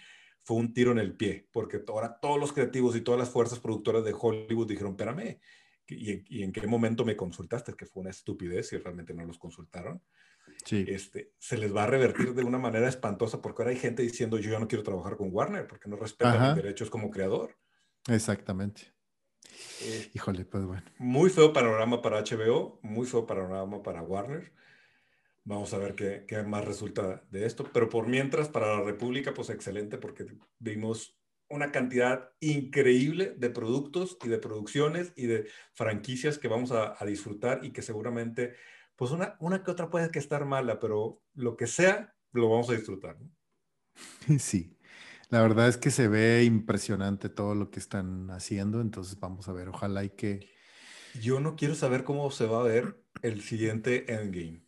fue un tiro en el pie, porque ahora todos los creativos y todas las fuerzas productoras de Hollywood dijeron, espérame, ¿y, y en qué momento me consultaste? Que fue una estupidez y realmente no los consultaron. este, se les va a revertir de una manera espantosa porque ahora hay gente diciendo yo ya no quiero trabajar con Warner porque no respeta mis derechos como creador. Exactamente. Eh, Híjole, pues bueno. Muy feo panorama para HBO, muy feo panorama para Warner. Vamos a ver qué, qué, más resulta de esto. Pero por mientras, para la República, pues excelente, porque vimos una cantidad increíble de productos y de producciones y de franquicias que vamos a, a disfrutar y que seguramente pues una, una que otra puede que estar mala, pero lo que sea, lo vamos a disfrutar. [LAUGHS] Sí, la verdad es que se ve impresionante todo lo que están haciendo, entonces vamos a ver, ojalá y que... Yo no quiero saber cómo se va a ver el siguiente Endgame.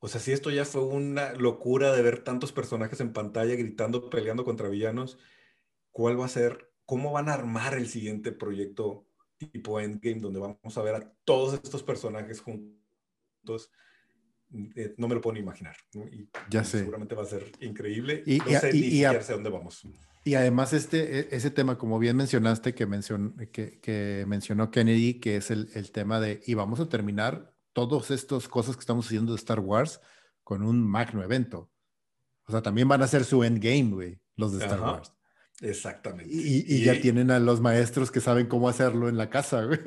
O sea, si esto ya fue una locura de ver tantos personajes en pantalla gritando, peleando contra villanos, ¿cuál va a ser? ¿Cómo van a armar el siguiente proyecto tipo Endgame donde vamos a ver a todos estos personajes juntos? Eh, no me lo puedo ni imaginar. Y, ya sé. Seguramente va a ser increíble. Y, no sé ni a, dónde vamos. Y además este, e, ese tema, como bien mencionaste, que, que, que mencionó Kennedy, que es el, el, tema de, y vamos a terminar todas estas cosas que estamos haciendo de Star Wars con un magno evento. O sea, también van a ser su endgame, güey, los de Star Wars. Exactamente. Y, y, ya tienen a los maestros que saben cómo hacerlo en la casa, [LAUGHS] güey.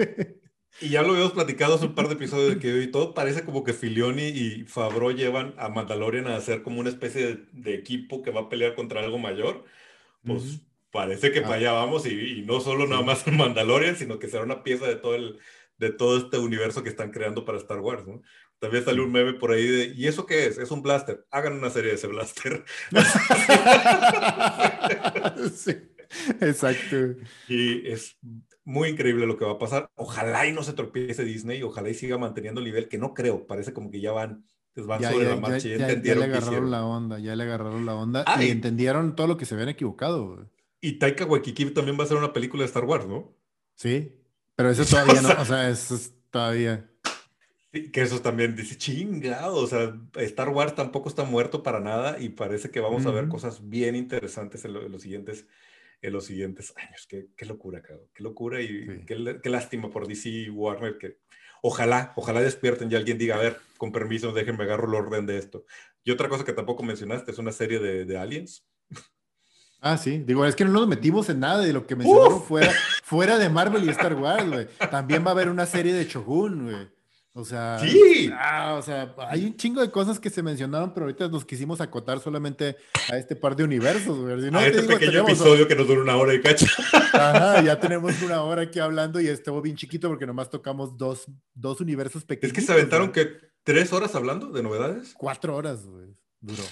Y ya lo habíamos platicado hace un par de episodios de que hoy todo parece como que Filioni y Fabro llevan a Mandalorian a hacer como una especie de, equipo que va a pelear contra algo mayor. Pues parece que para ah. allá vamos y, no solo nada más en [LAUGHS] Mandalorian, sino que será una pieza de todo, el, de todo este universo que están creando para Star Wars. ¿no? También salió un meme por ahí de, ¿y eso qué es? Es un blaster. Hagan una serie de ese blaster. [LAUGHS] sí, exacto. Y es muy increíble lo que va a pasar. Ojalá y no se tropiece Disney, ojalá y siga manteniendo el nivel, que no creo, parece como que ya van, pues van sobre la marcha. Ya, entendieron le agarraron la onda, ya le agarraron la onda y entendieron todo lo que se habían equivocado. Y Taika Waititi también va a hacer una película de Star Wars, ¿no? Sí, pero eso todavía no, o sea, eso es todavía. que eso también dice chingado, o sea, Star Wars tampoco está muerto para nada y parece que vamos a ver cosas bien interesantes en, en los siguientes en los siguientes años. Qué, qué locura, cabrón. Qué locura y qué, qué, lástima por DC y Warner que ojalá, ojalá despierten y alguien diga, a ver, con permiso, déjenme agarro el orden de esto. Y otra cosa que tampoco mencionaste es una serie de, de Aliens. Ah, sí. Digo, es que no nos metimos en nada de lo que mencionaron fuera, fuera de Marvel y Star Wars, güey. También va a haber una serie de Shogun, güey. O sea, sí. Ah, o sea, hay un chingo de cosas que se mencionaron, pero ahorita nos quisimos acotar solamente a este par de universos. no, a este pequeño episodio que nos dura una hora y cacho. Ajá, ya tenemos una hora aquí hablando y estuvo bien chiquito porque nomás tocamos dos, dos universos pequeños. Es que se aventaron que tres horas hablando de novedades. Cuatro horas, güey. Duró.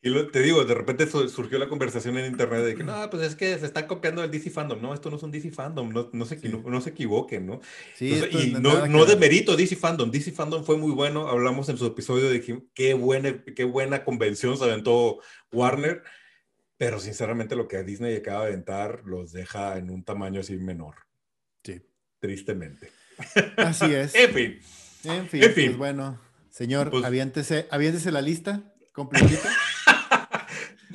Y te digo, de repente surgió la conversación en internet de que no, pues es que se están copiando el DC Fandom. No, esto no es un DC Fandom, no, no, se, no, se equivoquen, ¿no? Sí, y no, no de mérito DC Fandom. DC Fandom fue muy bueno. Hablamos en su episodio de qué buena, qué buena convención se aventó Warner. Pero sinceramente lo que Disney acaba de aventar los deja en un tamaño así menor. Sí. Tristemente. Así es. [LAUGHS] en fin. En fin. En fin. Pues bueno, señor, pues, aviéntese, aviéntese la lista completita. [LAUGHS]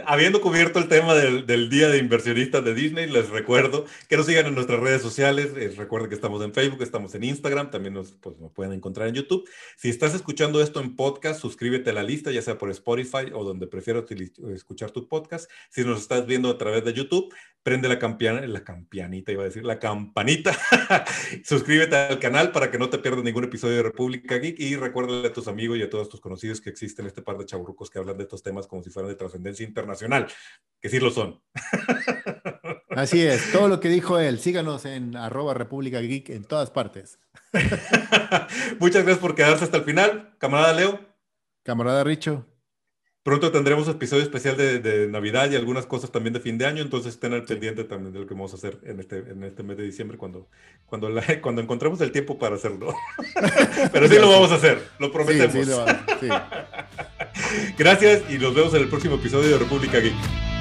habiendo cubierto el tema del, Día de Inversionistas de Disney, les recuerdo que nos sigan en nuestras redes sociales. Eh, recuerden que estamos en Facebook, estamos en Instagram, también nos, pues, pueden encontrar en YouTube. Si estás escuchando esto en podcast, suscríbete a la lista, ya sea por Spotify o donde prefieras escuchar tu podcast. Si nos estás viendo a través de YouTube, prende la campeana, la campanita, iba a decir, la campanita. [LAUGHS] Suscríbete al canal para que no te pierdas ningún episodio de República Geek y recuérdale a tus amigos y a todos tus conocidos que existen este par de chaburrucos que hablan de estos temas como si fueran de trascendencia internacional, que sí lo son. [LAUGHS] Así es, todo lo que dijo él, síganos en arroba República Geek en todas partes. [LAUGHS] Muchas gracias por quedarse hasta el final, camarada Leo. Camarada Richo. Pronto tendremos episodio especial de, Navidad y algunas cosas también de fin de año, entonces estén al pendiente también de lo que vamos a hacer en este, en este mes de diciembre cuando, cuando, [LAUGHS] cuando encontremos el tiempo para hacerlo. [LAUGHS] Pero sí lo vamos a hacer, lo prometemos. [LAUGHS] Gracias y nos vemos en el próximo episodio de República Geek.